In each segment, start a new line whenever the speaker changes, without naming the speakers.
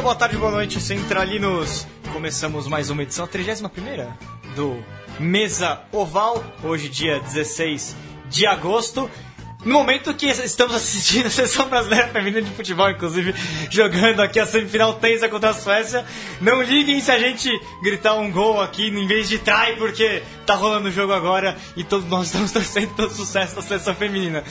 dia, boa tarde, boa noite, centralinos. Começamos mais uma edição, a 31 do Mesa Oval, hoje dia 16 de agosto. No momento que estamos assistindo a seleção brasileira feminina de futebol, inclusive jogando aqui a semifinal tensa contra a Suécia, não liguem se a gente gritar um gol aqui em vez de trai, porque tá rolando o jogo agora e todos nós estamos torcendo pelo sucesso da seleção feminina.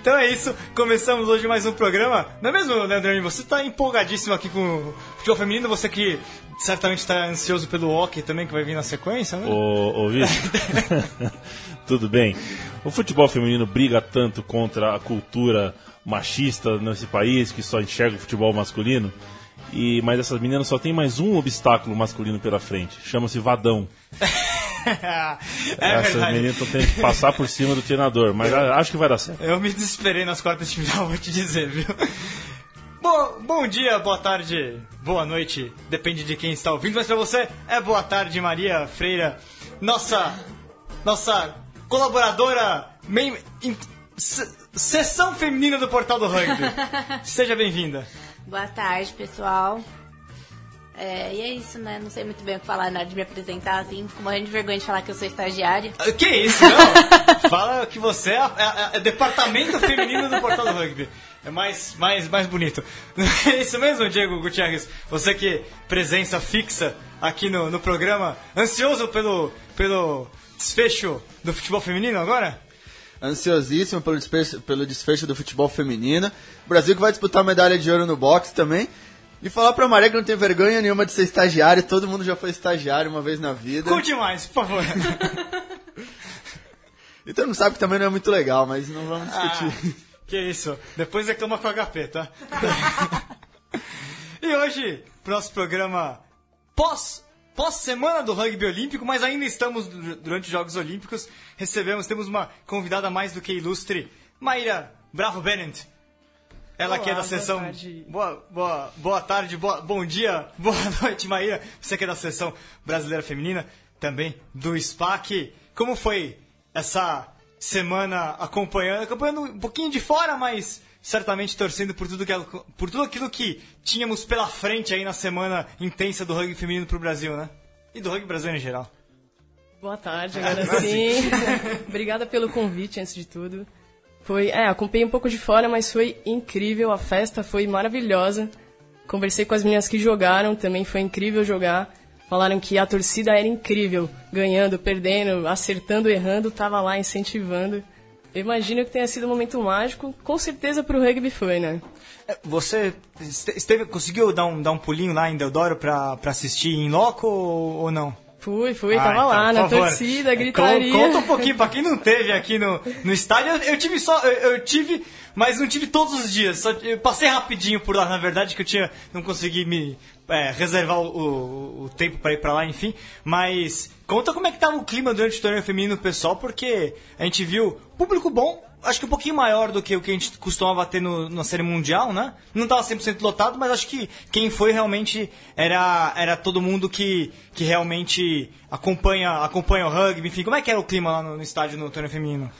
Então é isso, começamos hoje mais um programa. Não é mesmo, Leandro? Você tá empolgadíssimo aqui com o futebol feminino, você que certamente está ansioso pelo hockey também, que vai vir na sequência, né?
Ô, ô Tudo bem? O futebol feminino briga tanto contra a cultura machista nesse país que só enxerga o futebol masculino. E, mas essas meninas só tem mais um obstáculo masculino pela frente. Chama-se Vadão. é essas verdade. meninas estão tendo que passar por cima do treinador, mas acho que vai dar certo.
Eu me desesperei nas quartas de final, vou te dizer, viu? Bom, bom dia, boa tarde, boa noite, depende de quem está ouvindo, mas para você é boa tarde, Maria Freira, nossa, nossa colaboradora, in, sessão feminina do Portal do Rugby. Seja bem-vinda.
Boa tarde, pessoal. É, e é isso, né? Não sei muito bem o que falar na hora de me apresentar, assim. Fico morrendo de vergonha de falar que eu sou estagiária.
Ah, que isso, não? Fala que você é, é, é, departamento feminino do Portal do Rugby. É mais, mais, mais bonito. É isso mesmo, Diego Gutierrez? Você que presença fixa aqui no, no programa, ansioso pelo, pelo desfecho do futebol feminino agora?
Ansiosíssimo pelo desfecho, pelo desfecho do futebol feminino. O Brasil que vai disputar a medalha de ouro no boxe também. E falar pra Maria que não tem vergonha nenhuma de ser estagiário, todo mundo já foi estagiário uma vez na vida.
Conte mais, por favor.
e todo mundo sabe que também não é muito legal, mas não vamos discutir.
Ah, que isso, depois reclama com o HP, tá? e hoje, nosso programa pós pós-semana do rugby olímpico, mas ainda estamos durante os Jogos Olímpicos. Recebemos, temos uma convidada mais do que ilustre, Maíra Bravo Bennett. Ela Olá, que é da sessão. Boa, boa, boa tarde, boa, bom dia, boa noite, Maíra. Você que é da sessão brasileira feminina, também do SPAC. Como foi essa semana acompanhando, acompanhando um pouquinho de fora, mas certamente torcendo por tudo, que, por tudo aquilo que tínhamos pela frente aí na semana intensa do rugby feminino para o Brasil, né? E do rugby brasileiro em geral.
Boa tarde, agora sim. Obrigada pelo convite, antes de tudo. Foi, é, acompanhei um pouco de fora, mas foi incrível, a festa foi maravilhosa. Conversei com as meninas que jogaram, também foi incrível jogar. Falaram que a torcida era incrível, ganhando, perdendo, acertando, errando, tava lá incentivando. Eu imagino que tenha sido um momento mágico. Com certeza para o rugby foi, né?
É, você esteve, conseguiu dar um, dar um pulinho lá em Deodoro para assistir em loco ou, ou não?
Fui, fui, ah, tava então, lá na favor. torcida, gritaria.
Conta um pouquinho, pra quem não teve aqui no, no estádio, eu, eu tive só, eu, eu, tive, mas não tive todos os dias. Só, eu passei rapidinho por lá, na verdade, que eu tinha, não consegui me é, reservar o, o, o, tempo para ir para lá, enfim. Mas conta como é que tava o clima durante o torneio feminino pessoal, porque a gente viu público bom, acho que um pouquinho maior do que o que a gente costumava ter no, na série mundial, né? Não tava 100% lotado, mas acho que quem foi realmente era, era todo mundo que, que realmente acompanha, acompanha o rugby, enfim. Como é que era o clima lá no, no estádio no torneio feminino?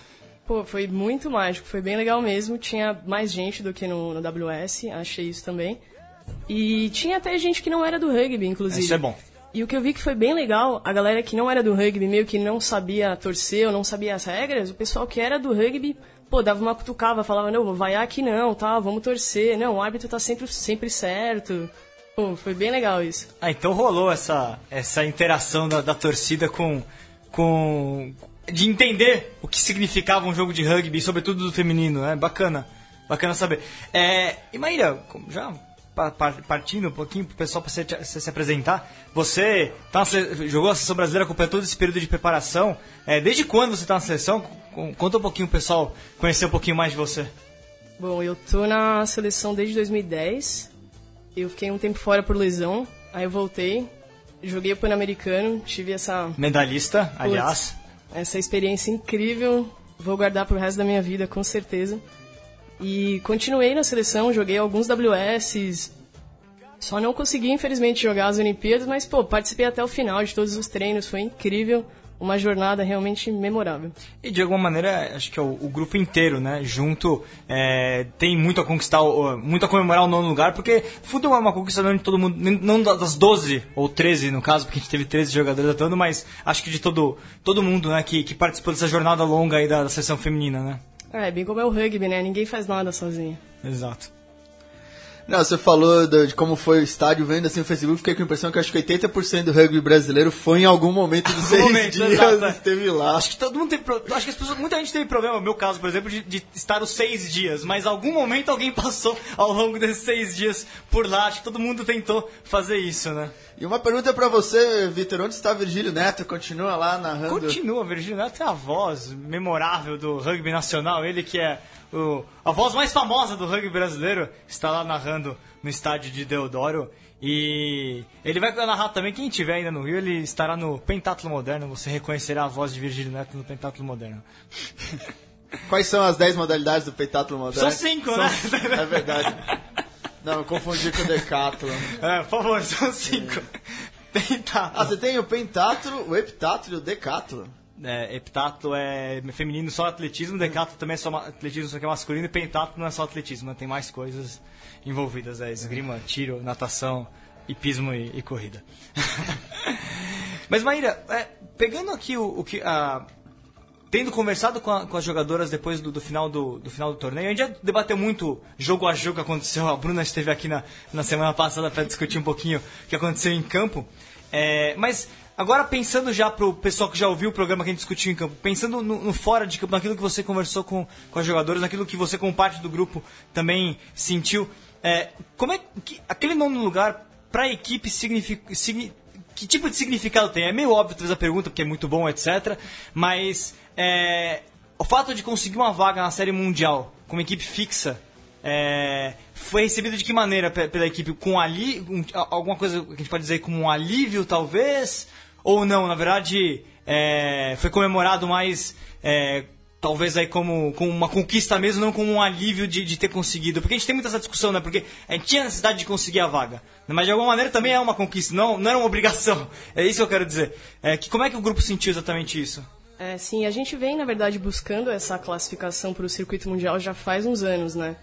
Pô, foi muito mágico, foi bem legal mesmo. Tinha mais gente do que no, no WS, achei isso também. E tinha até gente que não era do rugby, inclusive.
Isso é bom.
E o que eu vi que foi bem legal, a galera que não era do rugby, meio que não sabia torcer ou não sabia as regras, o pessoal que era do rugby, pô, dava uma cutucava, falava, não, vai aqui não, tá, vamos torcer, não, o árbitro tá sempre, sempre certo. Pô, foi bem legal isso.
Ah, então rolou essa, essa interação da, da torcida com, com... de entender o que significava um jogo de rugby, sobretudo do feminino, né? Bacana, bacana saber. É, e Maíra, já partindo um pouquinho pro pessoal para se, se, se, apresentar. Você tá jogou a seleção brasileira, com todo esse período de preparação. É, desde quando você está na seleção? Conta um pouquinho pessoal conhecer um pouquinho mais de você.
Bom, eu tô na seleção desde 2010. Eu fiquei um tempo fora por lesão, aí eu voltei, joguei o Pan-Americano, tive essa
medalhista, aliás,
essa experiência incrível. Vou guardar pro resto da minha vida, com certeza. E continuei na seleção, joguei alguns WS. Só não consegui, infelizmente, jogar as Olimpíadas, mas, pô, participei até o final de todos os treinos, foi incrível. uma jornada realmente memorável.
E de alguma maneira, acho que é o, o grupo inteiro, né? Junto, é, tem muito a conquistar, muito a comemorar o nono lugar, porque futebol é uma conquista de todo mundo, não das 12 ou 13 no caso, porque a gente teve 13 jogadores atuando, mas acho que de todo, todo mundo, né, que, que participou dessa jornada longa aí da, da seleção feminina, né?
É, bem como é o rugby, né? Ninguém faz nada sozinho.
Exato.
Não, você falou de como foi o estádio, vendo assim o Facebook, fiquei com a impressão que acho que 80% do rugby brasileiro foi em algum momento dos seis
momento,
dias
exato, é.
esteve lá.
Acho que todo mundo tem pro- acho que as pessoas, muita gente teve problema, no meu caso, por exemplo, de, de estar os seis dias, mas em algum momento alguém passou ao longo desses seis dias por lá. Acho que todo mundo tentou fazer isso, né?
E uma pergunta pra você, Vitor, onde está Virgílio Neto? Continua lá narrando?
Continua, Virgílio Neto é a voz memorável do rugby nacional. Ele que é o- a voz mais famosa do rugby brasileiro, está lá narrando no estádio de Deodoro. E ele vai narrar também, quem tiver ainda no Rio, ele estará no Pentátulo Moderno. Você reconhecerá a voz de Virgílio Neto no Pentátulo Moderno.
Quais são as 10 modalidades do peitátulo moderno?
São cinco, né?
É verdade. Não, eu confundi com o decátulo.
É, por favor, são cinco.
Ah,
Pentátulo.
você tem o pentátulo, o heptátulo e o decátulo.
É, heptátulo é feminino só atletismo, decátulo também é só atletismo, só que é masculino, e pentátulo não é só atletismo, né? tem mais coisas envolvidas, é esgrima, tiro, natação, hipismo e, e corrida. Mas Maíra, é, pegando aqui o, o que... a- tendo conversado com, a- com as jogadoras depois do, do final do, do final do torneio, a gente já debateu muito jogo a jogo que aconteceu. A Bruna esteve aqui na, na semana passada para discutir um pouquinho o que aconteceu em campo. É, mas agora pensando já pro pessoal que já ouviu o programa que a gente discutiu em campo, pensando no, no fora de campo, naquilo que você conversou com, com as jogadoras, naquilo que você como parte do grupo também sentiu, é, como é que aquele nono lugar para a equipe significa, signi- que tipo de significado tem? É meio óbvio talvez a pergunta, porque é muito bom, etc. Mas é, o fato de conseguir uma vaga na Série Mundial como equipe fixa é, foi recebido de que maneira pe- pela equipe? Com ali, um- alguma coisa que a gente pode dizer como um alívio, talvez? Ou não? Na verdade, é, foi comemorado mais. é, talvez aí como, como uma conquista mesmo, não como um alívio de, de ter conseguido. Porque a gente tem muita essa discussão, né? Porque a gente tinha necessidade de conseguir a vaga. Mas de alguma maneira também é uma conquista, não, não era uma obrigação. É isso que eu quero dizer. É, que, como é que o grupo sentiu exatamente isso?
É, sim, a gente vem, na verdade, buscando essa classificação para o circuito mundial já faz uns anos, né?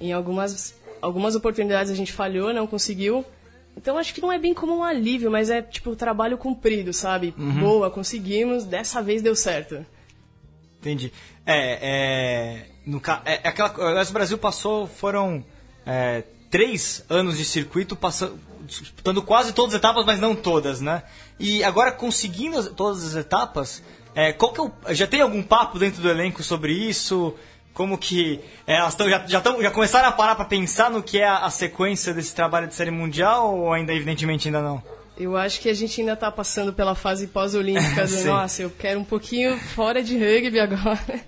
Em algumas, algumas oportunidades a gente falhou, não conseguiu. Então acho que não é bem como um alívio, mas é tipo trabalho cumprido, sabe? Boa, conseguimos, dessa vez deu certo.
Entendi. É, é, no, é, é aquela, o Brasil passou, foram é, três anos de circuito, passando, disputando quase todas as etapas, mas não todas, né? E agora conseguindo as- todas as etapas, é, qual que é o, já tem algum papo dentro do elenco sobre isso? Como que é, elas tão, já, já, tão, já começaram a parar para pensar no que é a, a sequência desse trabalho de série mundial ou ainda evidentemente ainda não?
Eu acho que a gente ainda tá passando pela fase pós-olímpica do,
Sim.
nossa, eu quero um pouquinho fora de rugby agora.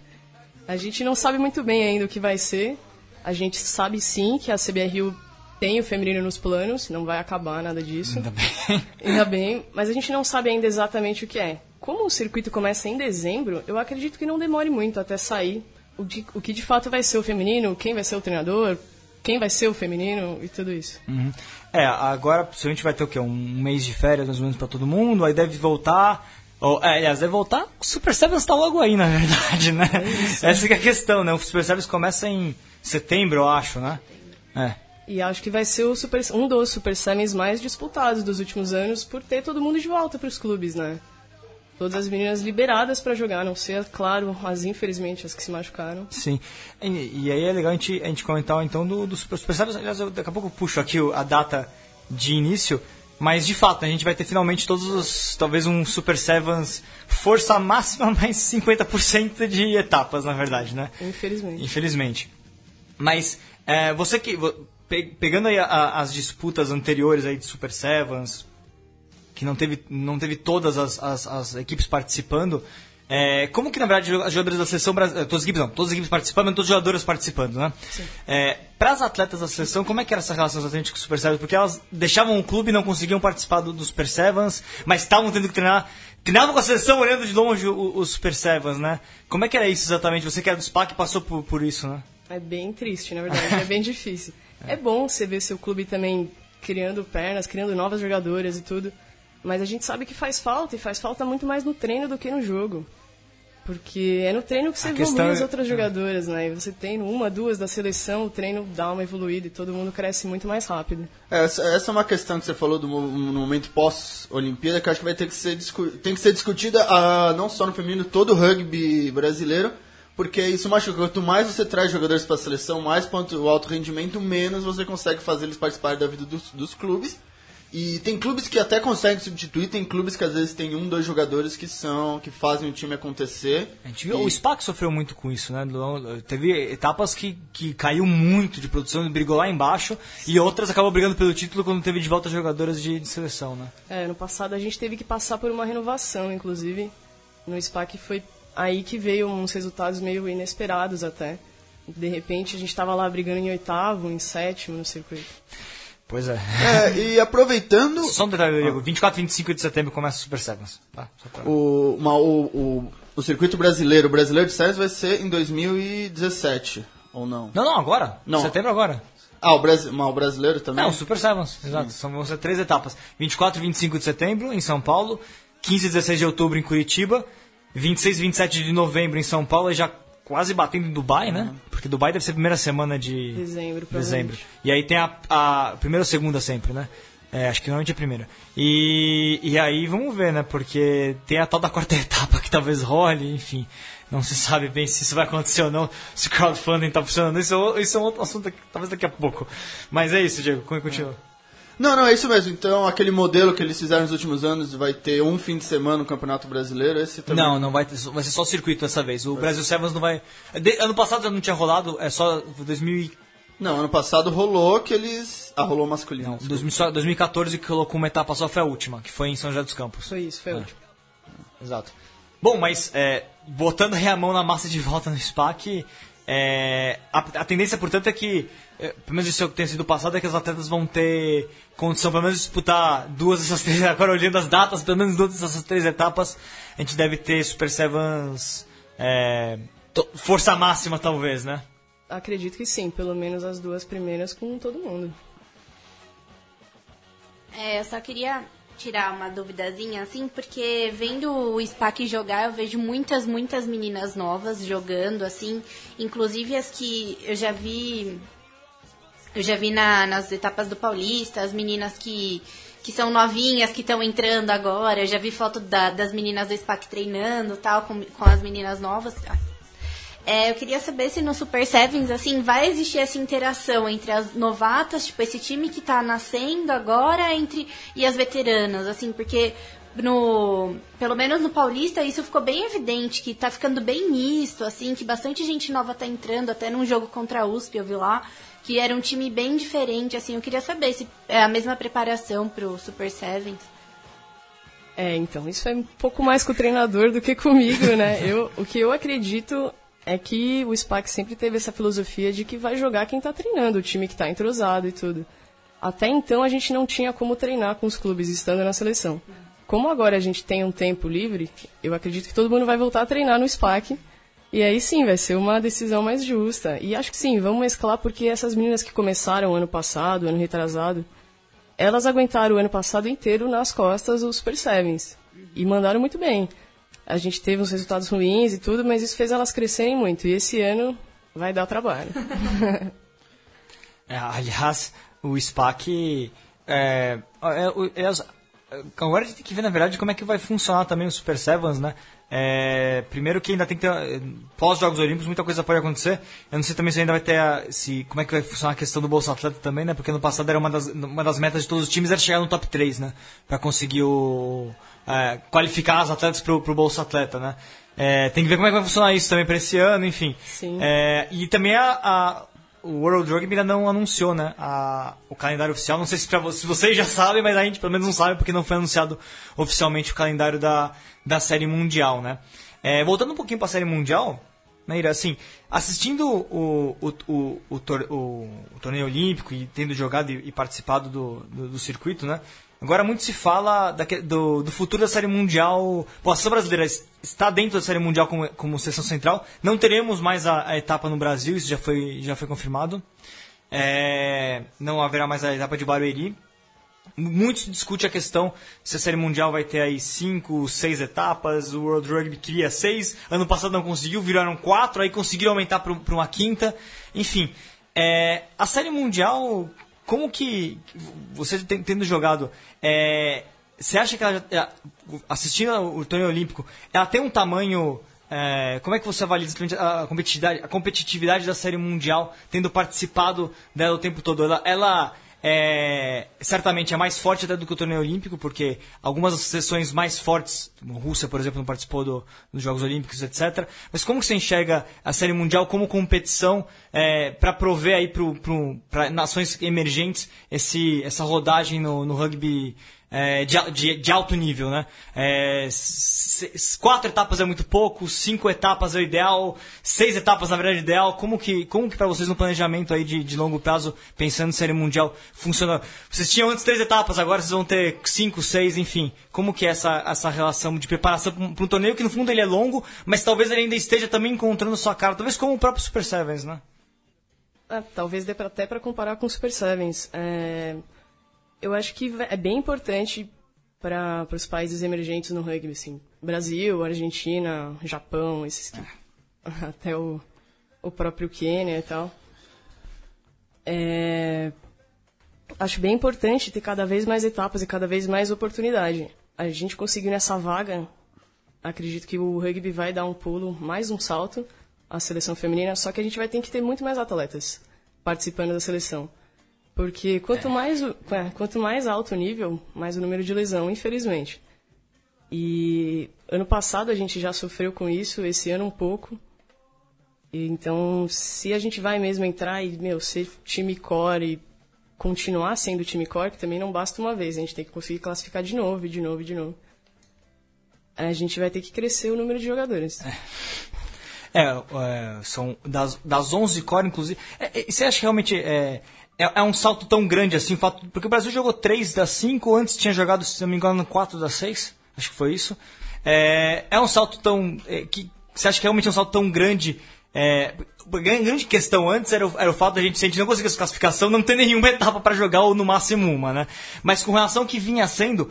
A gente não sabe muito bem ainda o que vai ser. A gente sabe sim que a CBRU tem o feminino nos planos, não vai acabar nada disso.
Ainda bem.
Ainda bem, mas a gente não sabe ainda exatamente o que é. Como o circuito começa em dezembro, eu acredito que não demore muito até sair o, de- o que de fato vai ser o feminino, quem vai ser o treinador, quem vai ser o feminino e tudo isso.
Uhum. É, agora possivelmente vai ter o quê? Um mês de férias mais ou menos pra todo mundo, aí deve voltar. Ou, é, aliás, deve voltar. O Super Sevens tá logo aí, na verdade, né? Essa que é a questão, né? O Super Sevens começa em setembro, eu acho, né? É.
E acho que vai ser o super, um dos Super Sevens mais disputados dos últimos anos por ter todo mundo de volta para os clubes, né? Todas as meninas liberadas para jogar, a não ser, claro, as infelizmente as que se machucaram.
Sim. E, e aí é legal a gente, a gente comentar então do, do Super, Super Sevens. Aliás, eu, daqui a pouco eu puxo aqui a data de início. Mas de fato, a gente vai ter finalmente todos os. Talvez um Super Sevens força máxima, mais 50% de etapas, na verdade, né?
Infelizmente.
Infelizmente. Mas é, você que. Pegando aí a- a- as disputas anteriores aí de Super Sevens, que não teve, não teve todas as, as, as equipes participando. é, como que, na verdade, as jogadoras da seleção brasileira. Todas as equipes não, todas as equipes participando, mas todas as jogadoras participando, né? Para as atletas da seleção, como é que era essa relação exatamente com o Super Sevens? Porque elas deixavam o clube e não conseguiam participar do, do Super Sevens, mas estavam tendo que treinar. Treinavam com a seleção olhando de longe o, o Super Sevens, né? Como é que era isso exatamente? Você que era do SPAC passou por, por isso, né?
É bem triste, na verdade, é bem difícil. É bom você ver seu clube também criando pernas, criando novas jogadoras e tudo. Mas a gente sabe que faz falta, e faz falta muito mais no treino do que no jogo. Porque é no treino que você evolui as
é-
outras jogadoras, né? E você tem uma, duas da seleção, o treino dá uma evoluída e todo mundo cresce muito mais rápido.
É, Essa, essa é uma questão que você falou do no momento pós-Olimpíada, que eu acho que vai ter que ser, tem que ser discutida ah, não só no feminino, todo o rugby brasileiro, porque isso machuca. Quanto mais você traz jogadores para a seleção, mais quanto o alto rendimento, menos você consegue fazer eles participarem da vida dos, dos clubes. E tem clubes que até conseguem substituir, tem clubes que às vezes tem um, dois jogadores que são que fazem o time acontecer.
A gente viu, o SPAC sofreu muito com isso, né? Teve etapas que, que caiu muito de produção, brigou lá embaixo, e outras acabou brigando pelo título quando teve de volta jogadoras de, de seleção, né?
É, no passado a gente teve que passar por uma renovação, inclusive. No SPAC foi aí que veio uns resultados meio inesperados até. De repente a gente estava lá brigando em oitavo, em sétimo no circuito.
Pois é.
É, e aproveitando
Só um detalhe, Diego. 24 e 25 de setembro começa o Super Sevens. Tá? Pra-
o, uma- o, o, o circuito brasileiro, o brasileiro de séries vai ser em 2017, ou não?
Não, não, agora.
Não.
Setembro agora.
Ah, o, Brasi mas o brasileiro também?
Não, o Super Sevens, exato. São, vão ser três etapas. 24 e 25 de setembro, em São Paulo. 15 e 16 de outubro, em Curitiba. 26 e 27 de novembro, em São Paulo. E já quase batendo em Dubai, né? Porque Dubai deve ser a primeira semana de
Dezembro,
dezembro. E aí tem a, a primeira ou segunda sempre, né? É, acho que normalmente é a primeira. E, e aí vamos ver, né? Porque tem a tal da quarta etapa que talvez role, enfim. Não se sabe bem se isso vai acontecer ou não, se o crowdfunding tá funcionando. Isso, é isso é um outro assunto, aqui, talvez daqui a pouco. Mas é isso, Diego. Continua.
Não, não, é isso mesmo. Então, aquele modelo que eles fizeram nos últimos anos vai ter um fim de semana no Campeonato Brasileiro, esse também.
Não, não vai ter, vai ser só o circuito dessa vez. O Brasil Sevens não vai. de- ano passado já não tinha rolado, é só 2000, e-
Não, ano passado rolou que eles. Ah, rolou masculino.
não,
desculpa.
2000 só- 2014 que colocou uma etapa só foi a última, que foi em São José dos Campos.
Foi isso, foi
É.
o último.
Exato. Bom, mas é, botando aí a mão na massa de volta no SPAC, é, a, a tendência, portanto, é que, é, pelo menos isso que tem sido passado, é que os atletas vão ter condição, pelo menos, de disputar duas dessas três, agora olhando as datas, pelo menos duas dessas três etapas, a gente deve ter Super Sevens é, força máxima, talvez, né?
Acredito que sim, pelo menos as duas primeiras com todo mundo.
É, eu só queria tirar uma duvidazinha, assim, porque vendo o SPAC jogar, eu vejo muitas, muitas meninas novas jogando, assim, inclusive as que eu já vi. Eu já vi na- nas etapas do Paulista, as meninas que, que são novinhas, que estão entrando agora. Eu já vi foto da- das meninas do SPAC treinando tal, com, com as meninas novas. É, eu queria saber se no Super Sevens, assim, vai existir essa interação entre as novatas, tipo, esse time que tá nascendo agora, entre e as veteranas, assim, porque no pelo menos no Paulista isso ficou bem evidente que tá ficando bem misto, assim, que bastante gente nova tá entrando, até num jogo contra a USP, eu vi lá, que era um time bem diferente, assim, eu queria saber se é a mesma preparação pro Super Sevens.
É, então, isso é um pouco mais com o treinador do que comigo, né? Eu, o que eu acredito é que o SPAC sempre teve essa filosofia de que vai jogar quem tá treinando, o time que tá entrosado e tudo. Até então a gente não tinha como treinar com os clubes estando na seleção. Como agora a gente tem um tempo livre, eu acredito que todo mundo vai voltar a treinar no SPAC. E aí sim, vai ser uma decisão mais justa. E acho que sim, vamos mesclar porque essas meninas que começaram ano passado, ano retrasado, elas aguentaram o ano passado inteiro nas costas os Super Sevens. E mandaram muito bem. A gente teve uns resultados ruins e tudo, mas isso fez elas crescerem muito. E esse ano vai dar trabalho.
É, aliás, o SPAC. É, é, é as- agora a gente tem que ver, na verdade, como é que vai funcionar também o Super Sevens, né? É, primeiro que ainda tem que ter. é, Pós-Jogos Olímpicos, muita coisa pode acontecer. Eu não sei também se ainda vai ter. a- se, como é que vai funcionar a questão do Bolsa Atleta também, né? Porque no passado era uma das, uma das metas de todos os times era chegar no top 3, né? Pra conseguir o. é, qualificar as atletas pro, pro Bolsa Atleta, né? É, tem que ver como é que vai funcionar isso também para esse ano, enfim.
Sim.
É, e também a, a- o World Rugby ainda não anunciou né, a- o calendário oficial. Não sei se, pra, se vocês já sabem, mas a gente pelo menos não sabe porque não foi anunciado oficialmente o calendário da, da Série Mundial. Né? É, voltando um pouquinho para a Série Mundial, né, assim, assistindo o, o, o, o, tor- o- o torneio olímpico e tendo jogado e, e participado do, do, do circuito, né? Agora muito se fala daque- do, do futuro da Série Mundial. Pô, a seleção brasileira es- está dentro da Série Mundial como, como seleção central. Não teremos mais a, a etapa no Brasil, isso já foi, já foi confirmado. É, não haverá mais a etapa de Barueri. muito se discute a questão se a Série Mundial vai ter aí cinco, seis etapas, o World Rugby queria seis, ano passado não conseguiu, viraram quatro, aí conseguiram aumentar para uma quinta, enfim. É, a Série Mundial, como que, você tendo jogado, é, você acha que ela, é, assistindo o torneio olímpico, ela tem um tamanho... É, como é que você avalia a competitividade, a competitividade da Série Mundial, tendo participado dela o tempo todo? Ela, ela é, certamente é mais forte até do que o torneio olímpico, porque algumas sessões mais fortes, a Rússia, por exemplo, não participou do, dos Jogos Olímpicos, etc. Mas como você enxerga a Série Mundial como competição é, para prover aí para nações emergentes esse, essa rodagem no, no rugby é, de, de, de, alto nível, né? É, quatro etapas é muito pouco, cinco etapas é o ideal, seis etapas na verdade é ideal. Como que, como que para vocês no planejamento aí de, de longo prazo, pensando em série mundial, funciona? Vocês tinham antes três etapas, agora vocês vão ter cinco, seis, enfim. Como que é essa, essa relação de preparação para um torneio que no fundo ele é longo, mas talvez ele ainda esteja também encontrando sua cara, talvez como o próprio Super Sevens, né?
É, talvez dê pra, até para comparar com o Super Sevens. É eu acho que é bem importante para os países emergentes no rugby, assim. Brasil, Argentina, Japão, esses que, até o, o próprio Quênia e tal. É, acho bem importante ter cada vez mais etapas e cada vez mais oportunidade. A gente conseguiu nessa vaga, acredito que o rugby vai dar um pulo, mais um salto, a seleção feminina, só que a gente vai ter que ter muito mais atletas participando da seleção. Porque quanto mais, é, quanto mais alto o nível, mais o número de lesão, infelizmente. E ano passado a gente já sofreu com isso, esse ano um pouco. E, então, se a gente vai mesmo entrar e, meu, ser time core e continuar sendo time core, que também não basta uma vez, a gente tem que conseguir classificar de novo, de novo, de novo. A gente vai ter que crescer o número de jogadores.
É, é são das, das 11 core, inclusive. É, é, você acha que realmente é, é, é, um salto tão grande assim, porque o Brasil jogou 3 das 5, antes tinha jogado, se não me engano, 4 das 6, acho que foi isso. É, é um salto tão. É, que, você acha que realmente é um salto tão grande é, a grande questão antes era o, era o fato da gente, se a gente não conseguir essa classificação, não ter nenhuma etapa para jogar, ou no máximo uma, né? Mas com relação ao que vinha sendo,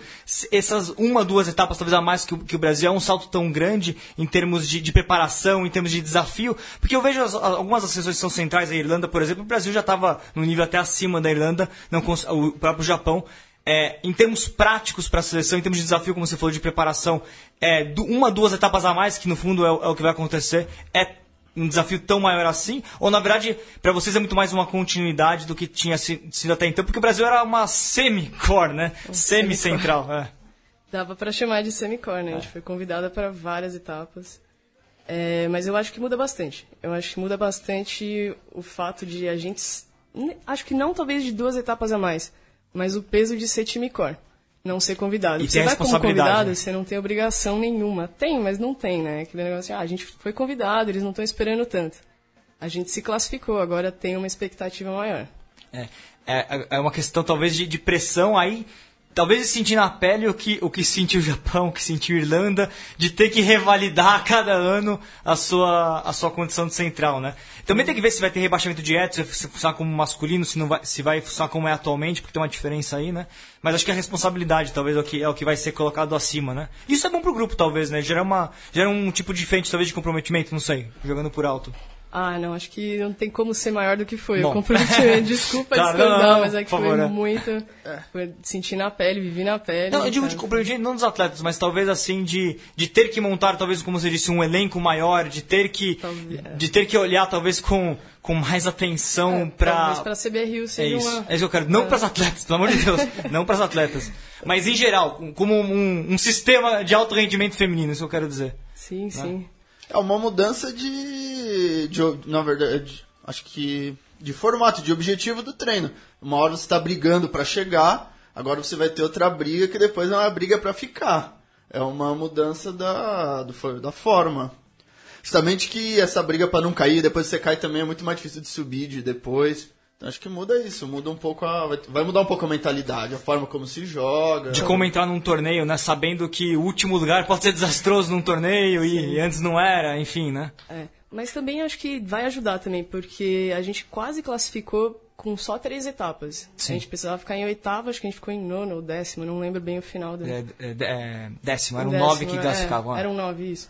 essas uma, duas etapas, talvez a mais que o, que o Brasil, é um salto tão grande em termos de, de preparação, em termos de desafio, porque eu vejo as, algumas das seleções que são centrais, a Irlanda, por exemplo, o Brasil já estava no nível até acima da Irlanda, não, o próprio Japão, é, em termos práticos para a seleção, em termos de desafio, como você falou, de preparação, é, uma, duas etapas a mais, que no fundo é, é o que vai acontecer, é um desafio tão maior assim? Ou na verdade, para vocês é muito mais uma continuidade do que tinha sido até então? Porque o Brasil era uma semi-core, né? Um Semi-central. É.
Dava para chamar de semi-core, né? A gente é. foi convidada para várias etapas. É, mas eu acho que muda bastante. Eu acho que muda bastante o fato de a gente. Acho que não talvez de duas etapas a mais, mas o peso de ser time core não ser convidado.
E
você
vai como convidado,
né? você não tem obrigação nenhuma. Tem, mas não tem, né? Aquele negócio assim, ah, a gente foi convidado, eles não estão esperando tanto. A gente se classificou, agora tem uma expectativa maior.
É, é, é uma questão talvez de, de pressão aí talvez sentir na pele o que, o que sentiu o Japão, o que sentiu a Irlanda, de ter que revalidar a cada ano a sua, a sua condição de central, né? Também tem que ver se vai ter rebaixamento de etos, se funcionar como masculino, se, não vai, se vai funcionar como é atualmente, porque tem uma diferença aí, né? Mas acho que a responsabilidade talvez é o que, é o que vai ser colocado acima, né? Isso é bom pro grupo, talvez, né? Gera, uma, gera um tipo diferente, talvez, de comprometimento, não sei, jogando por alto.
Ah, não, acho que não tem como ser maior do que foi. Bom. Eu comprometimento, desculpa
tá, não, não,
mas é que
favor,
foi
é.
muito. É. Foi sentir na pele, viver na pele.
Não, eu digo de comprometimento não dos atletas, mas talvez assim de, de ter que montar, talvez, como você disse, um elenco maior, de ter que, talvez, é. de ter que olhar, talvez, com, com mais atenção é, para.
Talvez para a CBRU seja
é isso.
uma.
É isso que eu quero. Não é. para os atletas, pelo amor de Deus. não para os atletas. Mas em geral, como um, um sistema de alto rendimento feminino, isso que eu quero dizer.
Sim, né? sim.
É uma mudança de, de, na verdade, acho que de formato, de objetivo do treino. Uma hora você está brigando para chegar, agora você vai ter outra briga que depois é uma briga para ficar. É uma mudança da, do, da forma. Justamente que essa briga para não cair, depois você cai também é muito mais difícil de subir de depois. Então, acho que muda isso, muda um pouco a, vai mudar um pouco a mentalidade, a forma como se joga.
De como entrar num torneio, né? Sabendo que o último lugar pode ser desastroso num torneio Sim. e antes não era, enfim, né?
É. Mas também acho que vai ajudar também, porque a gente quase classificou com só três etapas.
Sim.
A gente precisava ficar em oitava, acho que a gente ficou em nono ou décimo, não lembro bem o final da.
É, é, é, décimo, eram
décimo,
nove que
é,
classificavam. é.
Eram nove, isso.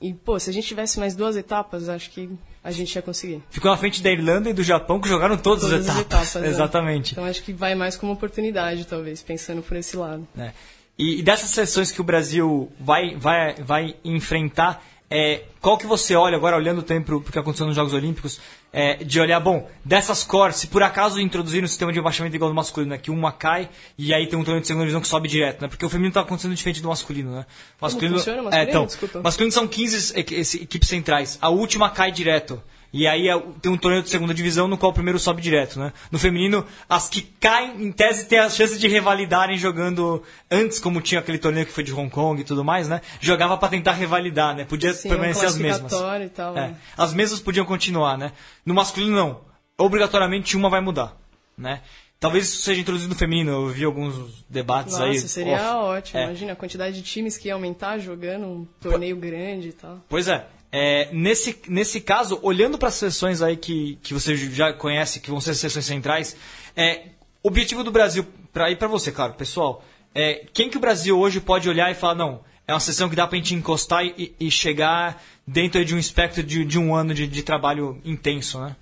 E, pô, se a gente tivesse mais duas etapas, acho que a gente ia conseguir.
Ficou na frente da Irlanda e do Japão, que jogaram todas,
Todas
as
as
etapas.
etapas, é.
Exatamente.
Então acho que vai mais como oportunidade, talvez, pensando por esse lado.
né? E, e dessas seleções que o Brasil vai, vai, vai enfrentar, é, qual que você olha agora, olhando o tempo que aconteceu nos Jogos Olímpicos, é, de olhar, bom, dessas cores, se por acaso introduzir um sistema de rebaixamento igual ao do masculino, né, que uma cai e aí tem um torneio de segunda divisão que sobe direto, né, porque o feminino tá acontecendo diferente do masculino, né. O masculino,
funciona o
é,
masculino?
então,
Desculpa.
masculino são 15 equi- esse- equipes centrais, a última cai direto. E aí é- tem um torneio de segunda divisão no qual o primeiro sobe direto, né? No feminino, as que caem, em tese, têm a chance de revalidarem jogando antes, como tinha aquele torneio que foi de Hong Kong e tudo mais, né? Jogava pra tentar revalidar, né? Podia
Sim,
permanecer
um
as mesmas.
e tal,
É.
né?
As mesmas podiam continuar, né? No masculino, não. Obrigatoriamente uma vai mudar, né? Talvez isso seja introduzido no feminino. Eu vi alguns debates
Nossa,
aí.
seria
off.
ótimo.
É.
Imagina a quantidade de times que ia aumentar jogando um torneio grande e tal.
Pois é. É, nesse, nesse caso, olhando para as seleções aí que, que você já conhece, que vão ser as seleções centrais, é, o objetivo do Brasil, para ir para você, claro, pessoal, é, quem que o Brasil hoje pode olhar e falar, não, é uma seleção que dá para a gente encostar e, e chegar dentro de um espectro de, de um ano de, de trabalho intenso, né?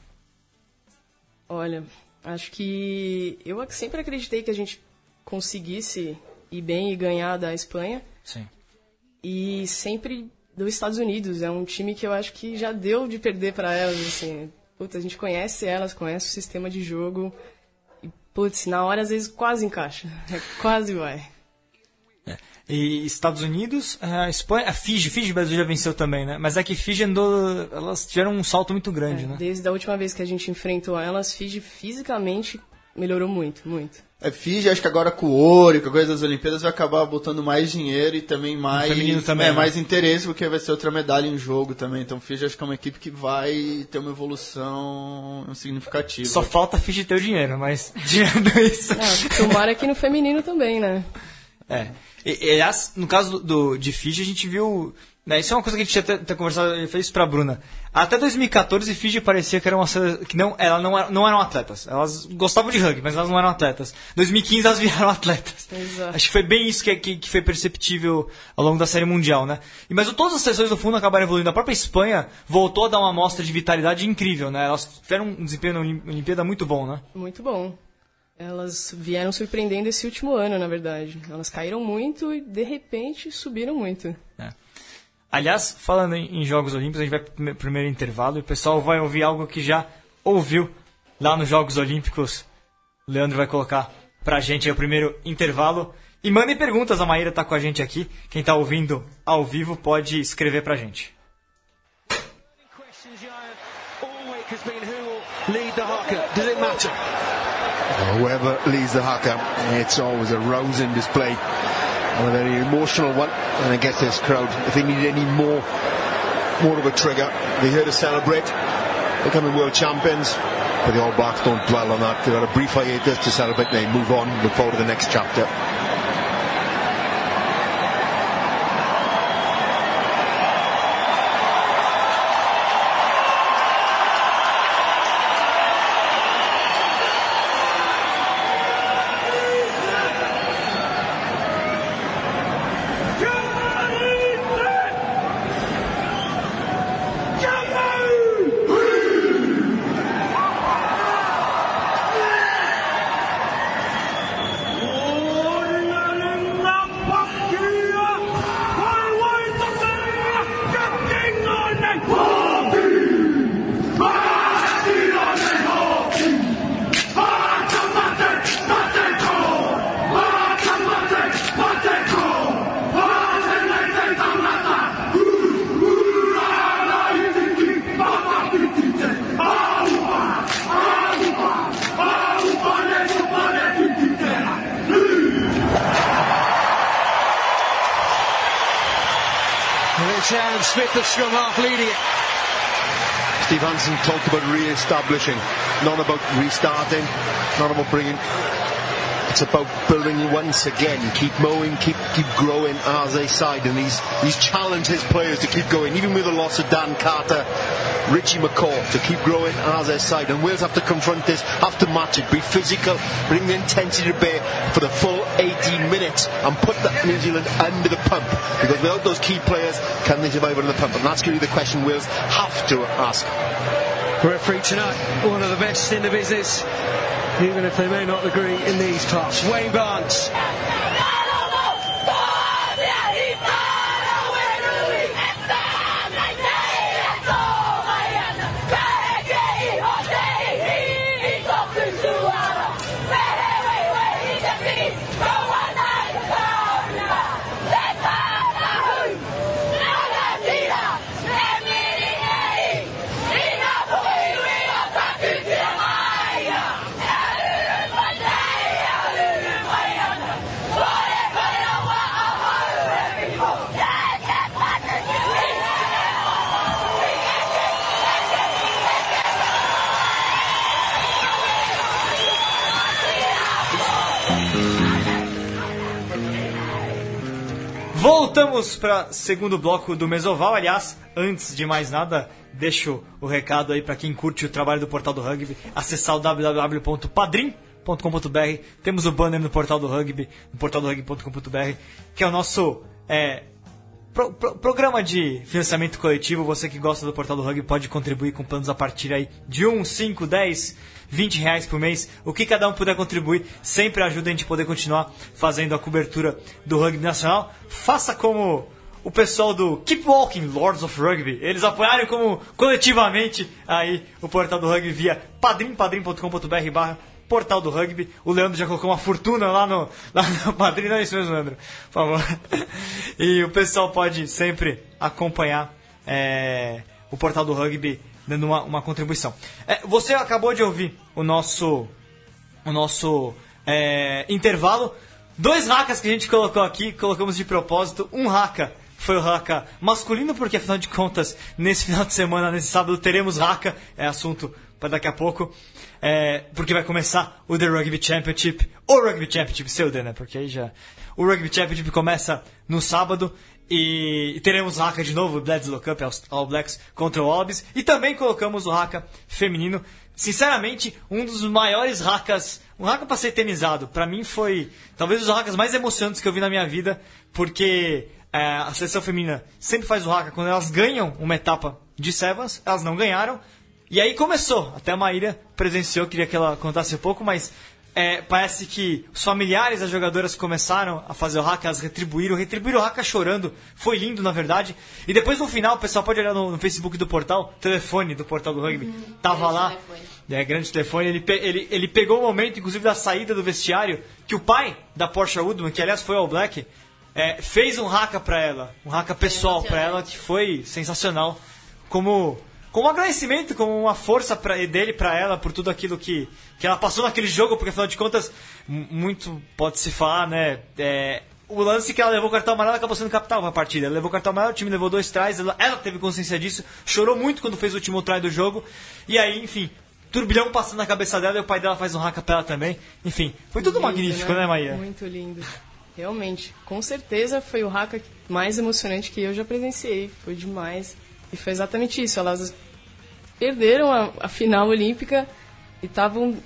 Olha, acho que eu sempre acreditei que a gente conseguisse ir bem e ganhar da Espanha.
Sim.
E sempre dos Estados Unidos. É um time que eu acho que já deu de perder para elas, assim. Putz, a gente conhece elas, conhece o sistema de jogo. E, putz, na hora às vezes quase encaixa. É, quase vai.
E Estados Unidos, a Espanha, a Fiji, Fiji Brasil já venceu também, né? Mas é que Fiji andou, elas tiveram um salto muito grande,
É,
né?
Desde a última vez que a gente enfrentou elas, Fiji fisicamente melhorou muito, muito.
É, Fiji, acho que agora com o ouro e com a coisa das Olimpíadas vai acabar botando mais dinheiro e também mais,
feminino também,
é,
né?
mais interesse, porque vai ser outra medalha em jogo também. Então Fiji acho que é uma equipe que vai ter uma evolução significativa.
Só falta a Fiji ter o dinheiro, mas tirando isso.
Ah, tomara que no feminino também, né?
É. E, e, aliás, no caso do, do- de Fiji, a gente viu. Né, isso é uma coisa que a gente tinha até, até conversado, eu falei isso pra Bruna. Até 2014, Fiji parecia que era uma que não, ela não, era- não eram atletas. Elas gostavam de rugby, mas elas não eram atletas. 2015 elas viraram atletas.
Exato.
Acho que foi bem isso que, que, que foi perceptível ao longo da série mundial, né? E, mas todas as seleções do fundo acabaram evoluindo. A própria Espanha voltou a dar uma amostra de vitalidade incrível, né? Elas tiveram um desempenho na Olim- Olimpíada muito bom, né?
Muito bom. Elas vieram surpreendendo esse último ano, na verdade. Elas caíram muito e, de repente, subiram muito.
Aliás, falando em, Jogos Olímpicos, a gente vai pro prime- primeiro intervalo e o pessoal vai ouvir algo que já ouviu lá nos Jogos Olímpicos. O Leandro vai colocar pra gente aí o primeiro intervalo. E mandem perguntas, a Maíra tá com a gente aqui. Quem tá ouvindo ao vivo pode escrever gente.
Does it matter?
Whoever leads the haka, it's always a rousing display. And a very emotional one. And I guess this crowd, if they need any more, more of a trigger, they're here to celebrate. Becoming world champions. But the All Blacks don't dwell on that. They've got a brief hiatus to celebrate. They move on, look forward to the next chapter. Re-establishing, not about restarting, not about bringing. It's about building once again. Keep mowing, keep keep growing as a side, and he's he's challenged his players to keep going, even with the loss of Dan Carter. Richie McCaw to keep growing as their side. And Wales have to confront this, have to match it, be physical, bring the intensity to bear for the full 18 minutes and put that New Zealand under the pump. Because without those key players, can they survive under the pump? And that's going to be the question Wales have to ask.
Referee tonight, one of the best in the business, even if they may not agree in these parts. Wayne Barnes.
Voltamos para segundo bloco do Mesoval. Aliás, antes de mais nada, deixo o recado aí para quem curte o trabalho do Portal do Rugby, acessar o www.padrim.com.br. Temos o banner no Portal do Rugby, no portaldorugby.com.br, que é o nosso é, pro- pro- programa de financiamento coletivo. Você que gosta do Portal do Rugby pode contribuir com planos a partir aí de 1, 5, 10, 20 reais por mês. O que cada um puder contribuir sempre ajuda a gente poder continuar fazendo a cobertura do rugby nacional. Faça como o pessoal do Keep Walking Lords of Rugby. Eles apoiaram como coletivamente aí o Portal do Rugby via padrim, padrim.com.br barra Portal do Rugby. O Leandro já colocou uma fortuna lá no, lá no Padrim, não é isso mesmo, Leandro? Por favor. E o pessoal pode sempre acompanhar é, o Portal do Rugby dando uma, uma contribuição. É, você acabou de ouvir o nosso, o nosso é, intervalo. Dois hackas que a gente colocou aqui, colocamos de propósito. Um haka foi o haka masculino, porque afinal de contas, nesse final de semana, nesse sábado, teremos haka. É assunto para daqui a pouco. É, porque vai começar o The Rugby Championship. O Rugby Championship, seu D, né? Porque aí já. O Rugby Championship começa no sábado. E, teremos o haka de novo, Bledsoe Cup, All- Blacks contra o Wallabies. E também colocamos o haka feminino. Sinceramente, um dos maiores hakas, um haka para ser eternizado. Para mim foi talvez dos hakas mais emocionantes que eu vi na minha vida, porque é, a seleção feminina sempre faz o haka quando elas ganham uma etapa de Sevens, elas não ganharam. E aí começou. Até a Maíra presenciou, queria que ela contasse um pouco, mas é, parece que os familiares das jogadoras começaram a fazer o haka, elas retribuíram, retribuíram o haka chorando. Foi lindo, na verdade. E depois no final, o pessoal pode olhar no, no Facebook do portal, telefone do portal do rugby, tava
grande
lá.
telefone.
É, grande telefone. Ele, ele, ele pegou o momento, inclusive, da saída do vestiário, que o pai da Porsche Woodman, que aliás foi ao Black, é, fez um haka pra ela, um haka pessoal pra ela, que foi sensacional. Como, como um agradecimento, como uma força pra, dele pra ela por tudo aquilo que, que ela passou naquele jogo, porque afinal de contas, muito pode se falar, né? é, o lance que ela levou o cartão amarelo acabou sendo capital pra partida. Ela levou o cartão amarelo, o time levou dois trás, ela, ela teve consciência disso, chorou muito quando fez o último try do jogo. E aí, enfim, turbilhão passando na cabeça dela e o pai dela faz um haka pra ela também. Enfim, foi tudo
Lindo,
magnífico, né, Maia?
Muito lindo. Realmente, com certeza foi o haka mais emocionante que eu já presenciei. Foi demais. E foi exatamente isso. Elas perderam a, a final olímpica e estavam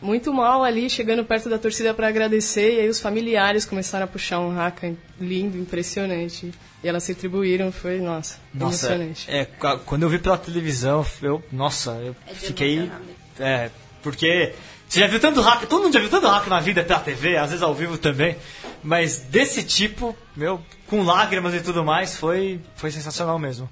muito mal ali, chegando perto da torcida para agradecer. E aí os familiares começaram a puxar um haka lindo, impressionante. E elas se retribuíram. Foi, nossa,
Nossa,
emocionante.
é, ca- quando eu vi pela televisão, eu, nossa, eu
É
fiquei. É, porque você já viu tanto hack, todo mundo já viu tanto hack na vida pela TV, às vezes ao vivo também, mas desse tipo, meu, com lágrimas e tudo mais, foi, foi sensacional mesmo.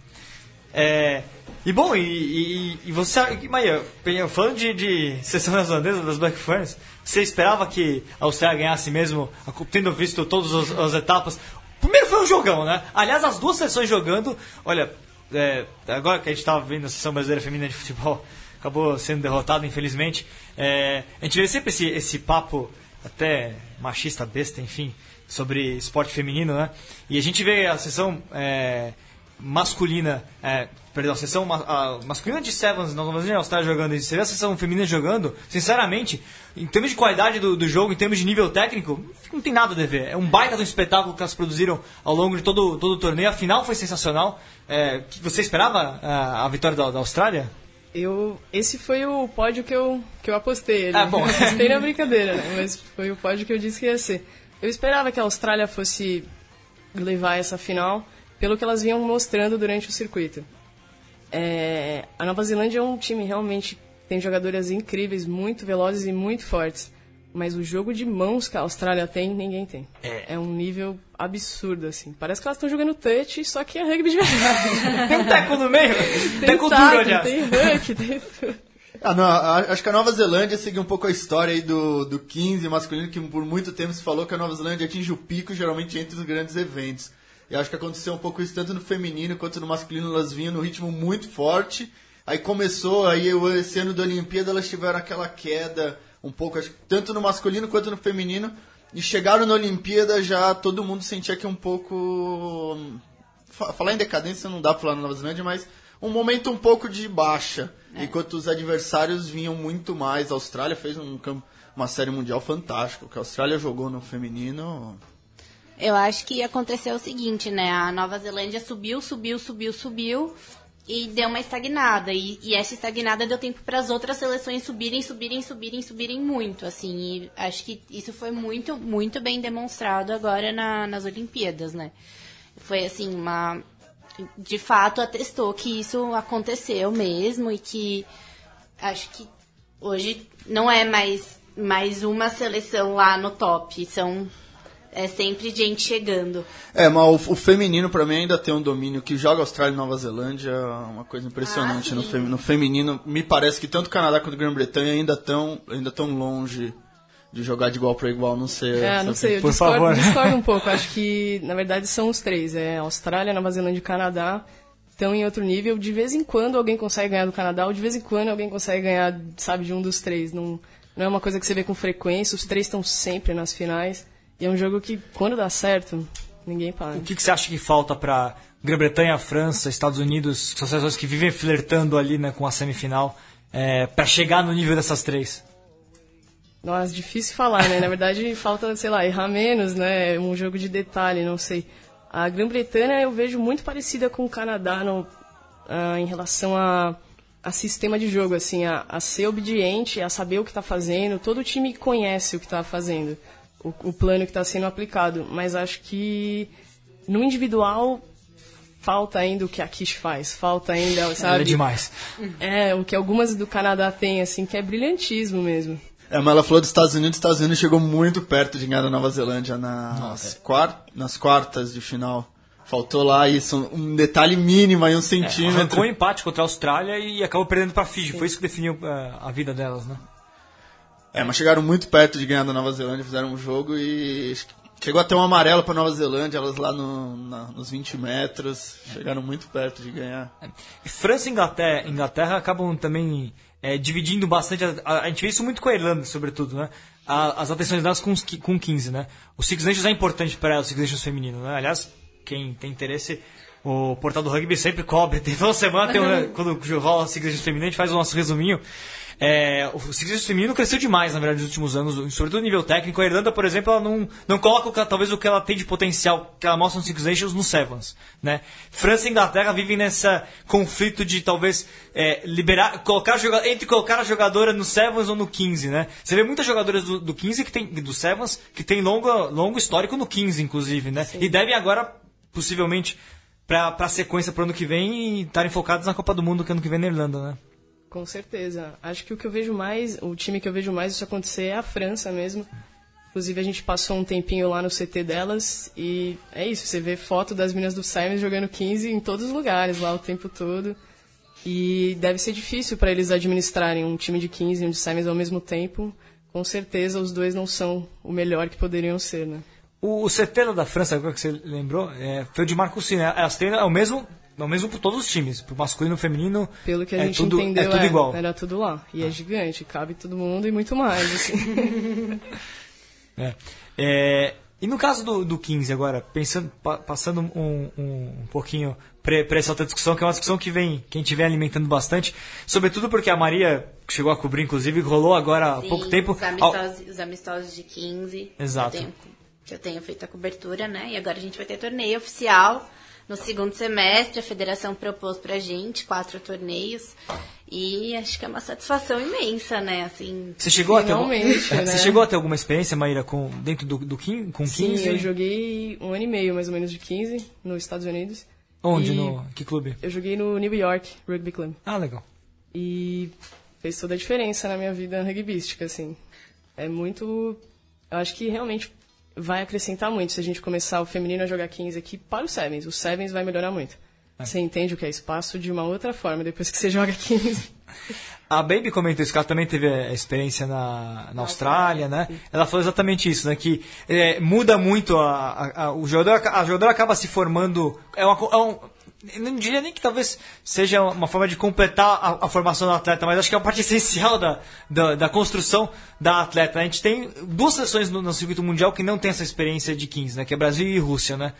É, e bom, e, e, e você, Maia, falando de, de sessão neerlandesa das Black Ferns, você esperava que a Austrália ganhasse mesmo, tendo visto todas as, as etapas? Primeiro foi um jogão, né? Aliás, as duas sessões jogando, olha, é, agora que a gente estava vendo a sessão brasileira feminina de futebol, acabou sendo derrotado, infelizmente. É, a gente vê sempre esse, esse papo até machista, besta, enfim, sobre esporte feminino, né? E a gente vê a sessão é, masculina, é, perdão, a sessão a masculina de Sevens na Nova Zelândia e Austrália jogando e você vê a sessão feminina jogando, sinceramente, em termos de qualidade do, do jogo, em termos de nível técnico, não tem nada a dever. É um baita um espetáculo que elas produziram ao longo de todo, todo o torneio. A final foi sensacional. É, você esperava a, a vitória da, da Austrália?
Eu, esse foi o pódio que eu, que eu apostei.
Ah, bom.
Eu apostei na brincadeira, né? Mas foi o pódio que eu disse que ia ser. Eu esperava que a Austrália fosse levar essa final, pelo que elas vinham mostrando durante o circuito. É, a Nova Zelândia é um time realmente tem jogadoras incríveis, muito velozes e muito fortes. Mas o jogo de mãos que a Austrália tem, ninguém tem.
É.
um nível absurdo, assim. Parece que elas estão jogando touch, só que é rugby de verdade.
Tem um teco no meio?
tem
teco duro,
tem hook, tem tudo.
Ah, não, acho que a Nova Zelândia seguiu um pouco a história aí do, do 15 masculino, que por muito tempo se falou que a Nova Zelândia atinge o pico geralmente entre os grandes eventos. E acho que aconteceu um pouco isso tanto no feminino quanto no masculino, elas vinham no ritmo muito forte. Aí começou, aí o- esse ano da Olimpíada elas tiveram aquela queda um pouco, acho tanto no masculino quanto no feminino. E chegaram na Olimpíada já todo mundo sentia que um pouco. fa- Falar em decadência não dá pra falar na Nova Zelândia, mas um momento um pouco de baixa. Enquanto os adversários vinham muito mais. A Austrália fez um, uma série mundial fantástica. O que a Austrália jogou no feminino.
Eu acho que aconteceu o seguinte, né? A Nova Zelândia subiu, subiu, subiu, subiu e deu uma estagnada. E, e essa estagnada deu tempo para as outras seleções subirem, subirem, subirem, subirem muito, assim. E acho que isso foi muito, muito bem demonstrado agora na- nas Olimpíadas, né? Foi assim uma de fato atestou que isso aconteceu mesmo e que acho que hoje não é mais mais uma seleção lá no top, são é sempre gente chegando.
É, mas o, o feminino pra mim ainda tem um domínio que joga Austrália e Nova Zelândia, é uma coisa impressionante
Ah,
no, femi- no feminino. Me parece que tanto o Canadá quanto a Grã-Bretanha ainda estão ainda tão longe de jogar de igual para igual, não sei.
É, não sei, eu
Por
discordo,
favor.
discordo um pouco. Acho que, na verdade, são os três. É Austrália, Nova Zelândia e Canadá estão em outro nível. De vez em quando alguém consegue ganhar do Canadá, ou de vez em quando alguém consegue ganhar, sabe, de um dos três. Não, não é uma coisa que você vê com frequência. Os três estão sempre nas finais. E é um jogo que, quando dá certo, ninguém para.
O que, que você acha que falta para Grã-Bretanha, França, Estados Unidos, que são seleções que vivem flertando ali né, com a semifinal, é, para chegar no nível dessas três?
Nossa, difícil falar, né? Na verdade, falta, sei lá, errar menos, né? Um jogo de detalhe, não sei. A Grã-Bretanha eu vejo muito parecida com o Canadá no, ah, em relação a, a sistema de jogo, assim, a, a ser obediente, a saber o que está fazendo. Todo time conhece o que está fazendo, o, o plano que está sendo aplicado. Mas acho que no individual falta ainda o que a Kish faz, falta ainda, sabe?
Ela é demais.
É, o que algumas do Canadá têm, assim, que é brilhantismo mesmo.
É, mas ela falou dos Estados Unidos, os Estados Unidos chegou muito perto de ganhar da Nova Zelândia nas, quar- nas quartas de final. Faltou lá isso, um detalhe mínimo aí, um centímetro.
Arrancou um empate contra a Austrália e acabou perdendo para Fiji. Foi isso que definiu é, a vida delas, né?
É, mas chegaram muito perto de ganhar da Nova Zelândia, fizeram um jogo e chegou até um amarelo para Nova Zelândia, elas lá no- na- nos 20 metros, chegaram muito perto de ganhar.
E França e Inglaterra, Inglaterra acabam também é, dividindo bastante. A, a- a gente vê isso muito com a Irlanda, sobretudo, né? A- as atenções delas com, com 15, né? O Six Nations é importante para elas, o Six Nations feminino, né? Aliás, quem tem interesse, o portal do rugby sempre cobre. Tem toda semana, tem um- quando rola o Six Nations feminino, a gente faz o nosso resuminho. É, o Nations feminino cresceu demais, na verdade, nos últimos anos, sobretudo no nível técnico. A Irlanda, por exemplo, ela não, não coloca o talvez o que ela tem de potencial que ela mostra no Six Nations no Sevens, né? França e Inglaterra vivem nesse conflito de talvez é, liberar, colocar entre colocar a jogadora no Sevens ou no 15, né? Você vê muitas jogadoras do, do 15 que tem do Sevens que tem longo longo histórico no 15, inclusive, né? E devem agora possivelmente para a sequência pro ano que vem e estarem focadas na Copa do Mundo que ano que vem na Irlanda, né?
Com certeza. Acho que o que eu vejo mais, o time que eu vejo mais isso acontecer é a França mesmo. Inclusive a gente passou um tempinho lá no CT delas e é isso, você vê foto das meninas do Simons jogando 15 em todos os lugares lá o tempo todo. E deve ser difícil para eles administrarem um time de 15 e um de Simons ao mesmo tempo. Com certeza os dois não são o melhor que poderiam ser, né?
O, o CT da França, agora que você lembrou, é, foi o de Marcos? Elas têm, é o mesmo, é o mesmo por todos os times, pro masculino e feminino.
Pelo que a
é
gente
tudo,
entendeu,
é tudo
é,
igual.
era tudo lá. E é gigante, cabe todo mundo e muito mais, assim.
É. É, E no caso do, do 15 agora, pensando, pa- passando um, um, um pouquinho para essa outra discussão, que é uma discussão que vem, que a gente vem alimentando bastante, sobretudo porque a Maria que chegou a cobrir, inclusive, rolou agora há
Sim,
pouco tempo.
Os amistosos, os amistosos de 15.
Exato.
Que eu, tenho, que eu tenho feito a cobertura, né? E agora a gente vai ter torneio oficial no segundo semestre. A federação propôs pra gente quatro torneios. E acho que é uma satisfação imensa, né? Assim,
Você chegou, a ter, algum-
né?
você chegou a ter alguma experiência, Maíra, com, dentro do, do 15, com 15?
Sim, eu joguei um ano e meio, mais ou menos, de 15 nos Estados Unidos.
Onde?
E-
No, que clube?
Eu joguei no New York Rugby Club.
Ah, legal.
E fez toda a diferença na minha vida rugbística, assim. É muito... Eu acho que realmente vai acrescentar muito se a gente começar o feminino a jogar 15 aqui para o Sevens. O Sevens vai melhorar muito. Você entende o que é espaço de uma outra forma depois que você joga 15.
A Baby comentou isso, que ela também teve a experiência na, na Austrália, né? Ela falou exatamente isso, né? Que é, muda muito a, a- a- o jogador, a jogador acaba se formando. É, uma, é um, não diria nem que talvez seja uma forma de completar a, a formação do atleta, mas acho que é uma parte essencial da, da, da construção da atleta. A gente tem duas seleções no, no circuito mundial que não tem essa experiência de 15, né? Que é Brasil e Rússia, né?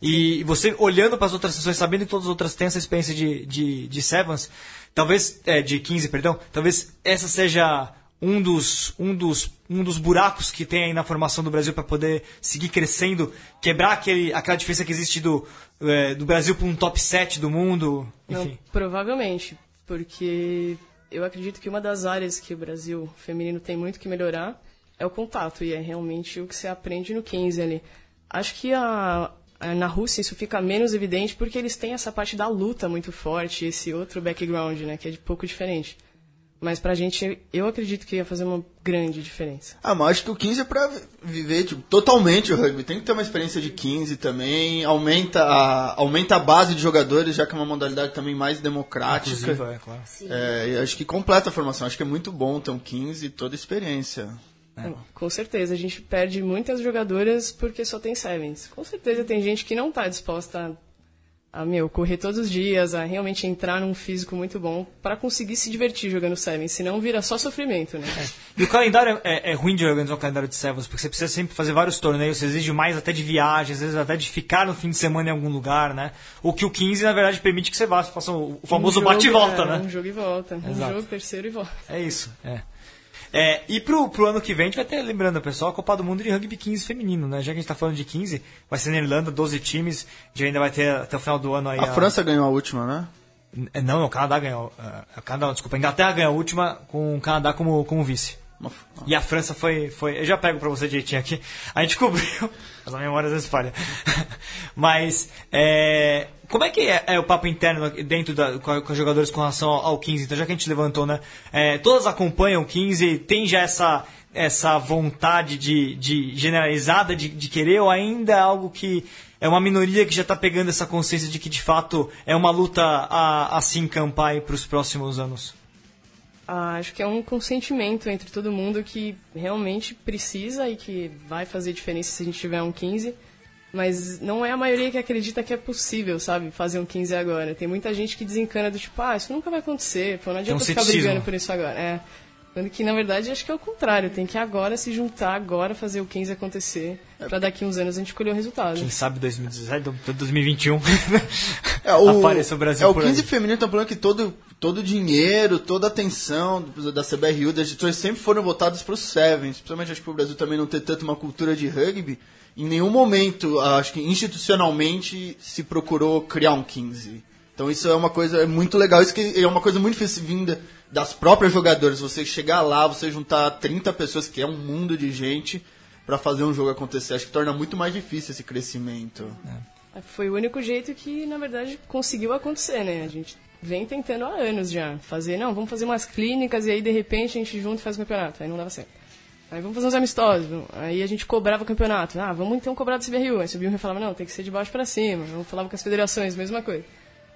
E você olhando para as outras sessões, sabendo que todas as outras têm essa experiência de, de, de Sevens, talvez, é, de 15, perdão, talvez essa seja um dos, um dos, um dos buracos que tem aí na formação do Brasil para poder seguir crescendo, quebrar aquele, aquela diferença que existe do, é, do Brasil para um top 7 do mundo,
Não,
enfim.
provavelmente, porque eu acredito que uma das áreas que o Brasil feminino tem muito que melhorar é o contato, e é realmente o que você aprende no 15 ali. Acho que a, a- na Rússia isso fica menos evidente porque eles têm essa parte da luta muito forte, esse outro background, né, que é de pouco diferente. Mas pra gente, eu acredito que ia fazer uma grande diferença.
Ah, mas acho que o 15 é pra viver tipo, totalmente o rugby. Tem que ter uma experiência de 15 também. Aumenta a, aumenta a base de jogadores, já que é uma modalidade também mais democrática.
Inclusive, é, claro.
É, e acho que completa a formação. Acho que é muito bom ter um 15 e toda a experiência.
Não, Com certeza, a gente perde muitas jogadoras porque só tem sevens. Com certeza tem gente que não está disposta a, a, meu, correr todos os dias, a realmente entrar num físico muito bom para conseguir se divertir jogando sevens, senão vira só sofrimento, né?
E o calendário é, é ruim de organizar um calendário de Sevens, porque você precisa sempre fazer vários torneios, você exige mais até de viagem, às vezes até de ficar no fim de semana em algum lugar, né? O que o 15, na verdade, permite que você vá, faça o o famoso
Um jogo,
bate e volta,
é,
né?
Um jogo e volta.
Exato.
Um jogo, terceiro e volta.
É isso, é. É, e pro, pro ano que vem a gente vai ter, lembrando, pessoal, a Copa do Mundo de Rugby 15 feminino, né? Já que a gente tá falando de 15, vai ser na Irlanda, 12 times, a gente ainda vai ter até o final do ano aí.
A França ganhou a última, né?
Não, não, o Canadá ganhou. Uh, o Canadá, não, desculpa, a Inglaterra ganhou a última com o Canadá como, como vice.
Uma-
E a França foi, foi. Eu já pego pra você direitinho aqui. A gente cobriu. Mas a memória às vezes falha. Mas. É, como é que é, é o papo interno dentro da, com, os jogadores com relação ao, ao 15? Então, já que a gente levantou, né? É, todas acompanham o 15, tem já essa, essa vontade de, de generalizada de, de querer, ou ainda é algo que é uma minoria que já está pegando essa consciência de que de fato é uma luta a, a se encampar para os próximos anos?
Ah, acho que é um consentimento entre todo mundo que realmente precisa e que vai fazer diferença se a gente tiver um 15. Mas não é a maioria que acredita que é possível, sabe, fazer um 15 agora. Tem muita gente que desencana do tipo, ah, isso nunca vai acontecer, pô, não adianta
um
ficar
ceticismo.
brigando por isso agora. É. Quando que, na verdade, acho que é o contrário. Tem que agora se juntar, agora fazer o 15 acontecer, pra daqui uns anos a gente colher o resultado.
Quem sabe 2017, 2021
É, o,
apareça o Brasil
é, o
por
15
aí.
feminino tá falando que todo, todo o dinheiro, toda a atenção da CBRU, das editoras, sempre foram voltados para os Sevens. Principalmente acho que o Brasil também não ter tanto uma cultura de rugby. Em nenhum momento, acho que institucionalmente, se procurou criar um 15. Então isso é uma coisa muito legal. Isso que é uma coisa muito difícil vinda das próprias jogadoras. Você chegar lá, você juntar 30 pessoas, que é um mundo de gente, para fazer um jogo acontecer. Acho que torna muito mais difícil esse crescimento.
Foi o único jeito que, na verdade, conseguiu acontecer, né? A gente vem tentando há anos já. Fazer, não, vamos fazer umas clínicas e aí, de repente, a gente junta e faz o campeonato. Aí não dava certo. Aí vamos fazer uns amistosos. Aí a gente cobrava o campeonato. Ah, vamos então cobrar do CBRU. Aí o CBRU falava, não, tem que ser de baixo para cima. Eu falava com as federações, mesma coisa.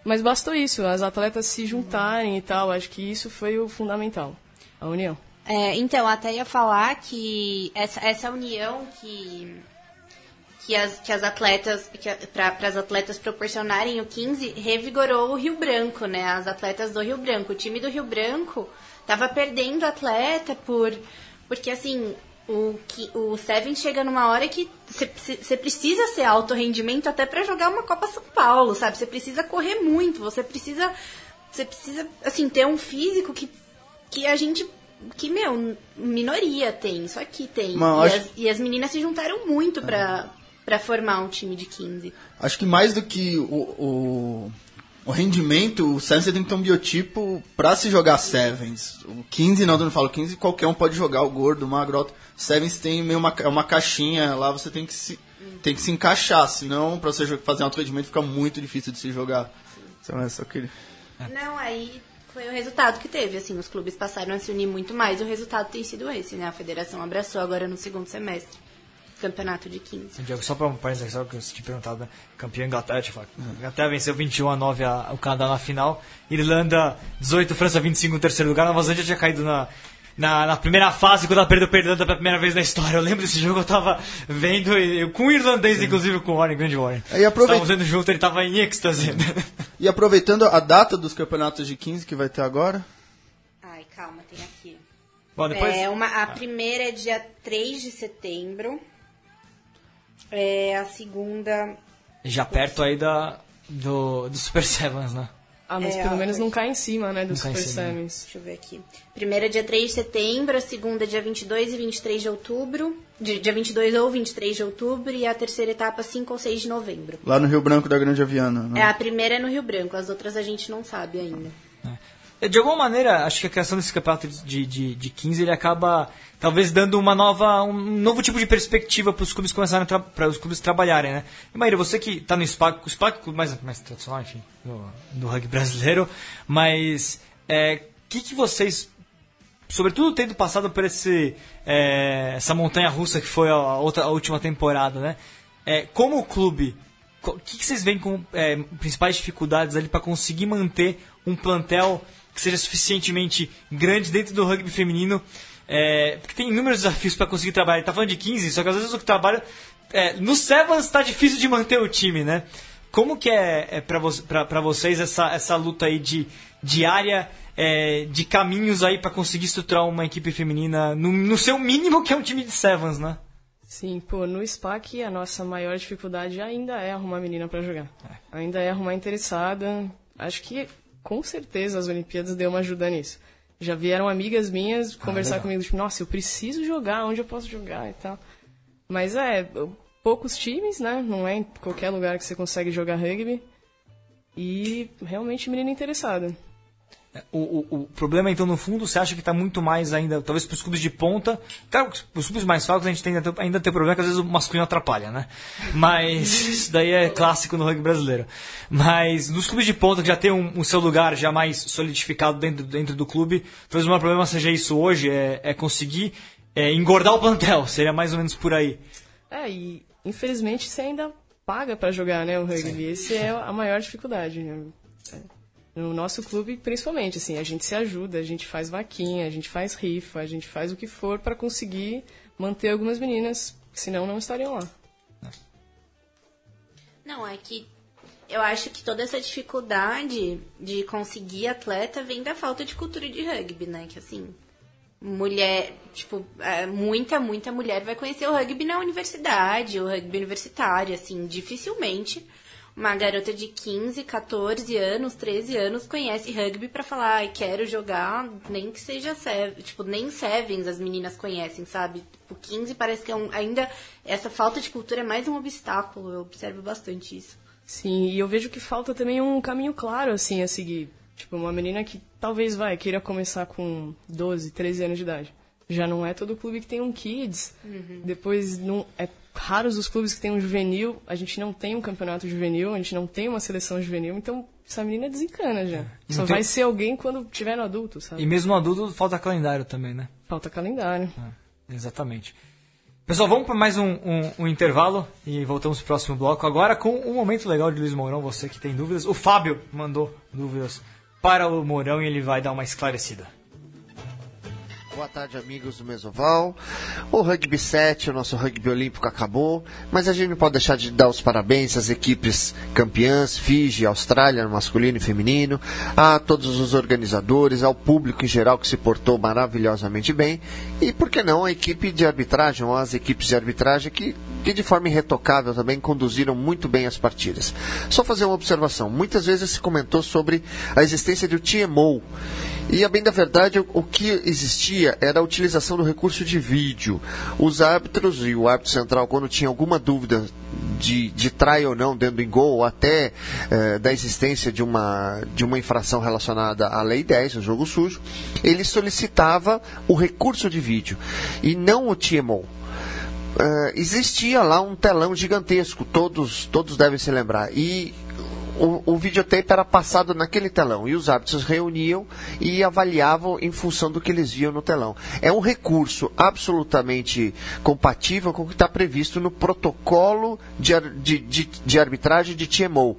Mas bastou isso, as atletas se juntarem e tal. Acho que isso foi o fundamental. A união.
É, então, até ia falar que essa, essa união que, que, as, que as atletas, para as atletas proporcionarem o 15, revigorou o Rio Branco, né? As atletas do Rio Branco. O time do Rio Branco tava perdendo atleta por. Porque, assim, O, que, o Seven chega numa hora que você precisa ser alto rendimento até para jogar uma Copa São Paulo, sabe? Você precisa correr muito, você precisa. Você precisa, assim, ter um físico que, que a gente. Que, meu, minoria tem, isso aqui tem.
Mas
e, as, e as meninas se juntaram muito pra, pra formar um time de 15.
Acho que mais do que o, o, o rendimento, o Sevens tem que ter um biotipo pra se jogar Sevens. O 15, não, eu não falo 15, qualquer um pode jogar, o gordo, o magro. Sevens tem meio uma, é uma caixinha, lá você tem que se, tem que se encaixar, senão pra você fazer alto rendimento fica muito difícil de se jogar. Então é só que...
Não, aí foi o resultado que teve, assim, os clubes passaram a se unir muito mais, e o resultado tem sido esse, né? A federação abraçou agora no segundo semestre. Campeonato de 15.
Diego, só pra um parênteses, só que eu tinha perguntado, né? Campeão Inglaterra, eu falar. Inglaterra venceu 21 a 9 a- o Canadá na final. Irlanda 18, França 25 no terceiro lugar. Nova Zelândia tinha caído na, na, na primeira fase quando ela perdeu Irlanda pela primeira vez na história. Eu lembro desse jogo, eu tava vendo, e- eu, com o irlandês, inclusive com o Warren, grande Warren.
Aí aproveita-
Estávamos vendo junto, ele tava em êxtase.
E aproveitando a data dos campeonatos de 15 que vai ter agora,
Ai, calma, tem aqui.
Bom, depois...
É, uma, a primeira é dia 3 de setembro. É, a segunda.
Já perto aí da, do, do Super Sevens, né?
Ah, mas
É,
pelo menos não cai em cima, né, dos
Não
Super
né?
Sevens.
Deixa eu ver aqui. Primeira é dia 3 de setembro, a segunda é dia 22 e 23 de outubro. Di- Dia 22 ou 23 de outubro. E a terceira etapa, 5 ou 6 de novembro.
lá no Rio Branco da Grande Aviana. né?
É, a primeira é no Rio Branco, as outras a gente não sabe ainda.
De alguma maneira, acho que a criação desse campeonato de, de, de 15 ele acaba talvez dando uma nova, um novo tipo de perspectiva para os clubes começarem para os clubes trabalharem, né? E Maíra, você que está no SPAC, o SPAC é o clube mais, mais tradicional, enfim, do rugby brasileiro, mas é, que que vocês sobretudo tendo passado por esse, é, essa montanha russa que foi a, outra, a última temporada, né? É, como o clube, o que, que vocês veem como é, principais dificuldades ali para conseguir manter um plantel que seja suficientemente grande dentro do rugby feminino? É, porque tem inúmeros desafios para conseguir trabalhar. Ele tá falando de 15, só que às vezes o trabalho. É, no Sevens está difícil de manter o time, né? Como que é, é para vo vocês essa, essa luta aí de diária, é, de caminhos aí para conseguir estruturar uma equipe feminina no, no seu mínimo que é um time de Sevens, né?
Sim, pô, no SPAC a nossa maior dificuldade ainda é arrumar menina pra jogar. Ainda é arrumar interessada. Acho que com certeza as Olimpíadas deu uma ajuda nisso. Já vieram amigas minhas conversar
legal.
comigo, tipo, nossa, eu preciso jogar, onde eu posso jogar e tal. Mas é, poucos times, né? Não é em qualquer lugar que você consegue jogar rugby. E realmente menina interessada.
O, o, o problema, então, no fundo, você acha que está muito mais ainda, talvez para os clubes de ponta. Claro, que os clubes mais fracos a gente tem, ainda, tem- ainda tem problema que às vezes o masculino atrapalha, né? Mas isso daí é clássico no rugby brasileiro. Mas nos clubes de ponta que já tem um, o seu lugar já mais solidificado dentro, dentro do clube, talvez o maior problema seja isso hoje, é, é conseguir é, engordar o plantel. Seria mais ou menos por aí.
É, e infelizmente você ainda paga pra jogar, né, o rugby. Esse é a maior dificuldade. né? É. No nosso clube, principalmente, assim, a gente se ajuda, a gente faz vaquinha, a gente faz rifa, a gente faz o que for pra conseguir manter algumas meninas, senão não estariam lá.
Não, é que eu acho que toda essa dificuldade de conseguir atleta vem da falta de cultura de rugby, né? Que assim, mulher, tipo, é, muita, muita mulher vai conhecer o rugby na universidade, o rugby universitário, assim, dificilmente uma garota de 15, 14 anos, 13 anos conhece rugby pra falar, ai, quero jogar, nem que seja seven, tipo, nem sevens as meninas conhecem, sabe? O 15 parece que é um, ainda essa falta de cultura é mais um obstáculo, eu observo bastante isso.
Sim, e eu vejo que falta também um caminho claro, assim, a seguir. Tipo, uma menina que talvez, vai, queira começar com 12, 13 anos de idade. Já não é todo clube que tem um kids. Depois, não é raros os clubes que tem um juvenil. A gente não tem um campeonato juvenil, a gente não tem uma seleção juvenil. Então, essa menina desencana já.
E
Só
tem-
vai ser alguém quando tiver no adulto, sabe?
E mesmo no adulto falta calendário também, né?
Falta calendário.
Exatamente. Pessoal, vamos para mais um, um- um intervalo e voltamos para o próximo bloco agora com um momento legal de Luiz Mourão. Você que tem dúvidas. O Fábio mandou dúvidas para o Mourão e ele vai dar uma esclarecida.
Boa tarde, amigos do Mesoval. O Rugby 7, o nosso rugby olímpico acabou, mas a gente não pode deixar de dar os parabéns às equipes campeãs, Fiji, Austrália, masculino e feminino, a todos os organizadores, ao público em geral que se portou maravilhosamente bem, e por que não a equipe de arbitragem, ou as equipes de arbitragem que, que de forma irretocável também conduziram muito bem as partidas. Só fazer uma observação: muitas vezes se comentou sobre a existência do TMO. E a bem da verdade, o que existia era a utilização do recurso de vídeo. Os árbitros e o árbitro central, quando tinha alguma dúvida de, de trai ou não dentro do gol, ou até eh, da existência de uma, de uma infração relacionada à Lei 10, o jogo sujo, ele solicitava o recurso de vídeo e não o TMO. Uh, existia lá um telão gigantesco, todos, todos devem se lembrar. E o, o videotape era passado naquele telão e os árbitros reuniam e avaliavam em função do que eles viam no telão. É um recurso absolutamente compatível com o que está previsto no protocolo de, de, de, de arbitragem de TMO.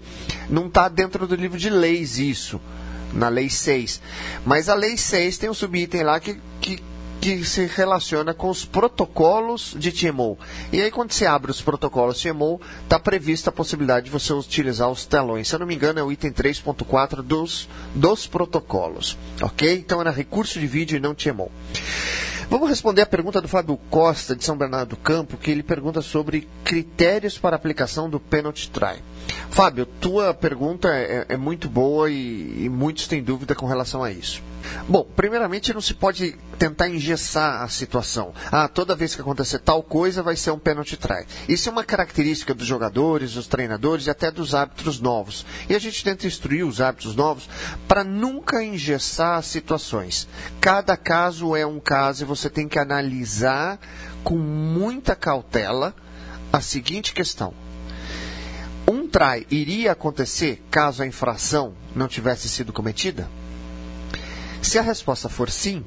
Não está dentro do livro de leis isso, na lei 6. Mas a lei 6 tem um subitem lá que, que que se relaciona com os protocolos de TMO. E aí, quando você abre os protocolos TMO, está prevista a possibilidade de você utilizar os telões. Se eu não me engano, é o item 3.4 dos, dos protocolos. Ok? Então era recurso de vídeo e não TMO. Vamos responder a pergunta do Fábio Costa, de São Bernardo do Campo, que ele pergunta sobre critérios para aplicação do penalty try. Fábio, tua pergunta é, é muito boa e, e muitos têm dúvida com relação a isso. Bom, primeiramente não se pode tentar engessar a situação. Ah, toda vez que acontecer tal coisa vai ser um penalty try. Isso é uma característica dos jogadores, dos treinadores e até dos árbitros novos. E a gente tenta instruir os árbitros novos para nunca engessar as situações. Cada caso é um caso e você tem que analisar com muita cautela a seguinte questão. Um try iria acontecer caso a infração não tivesse sido cometida? Se a resposta for sim,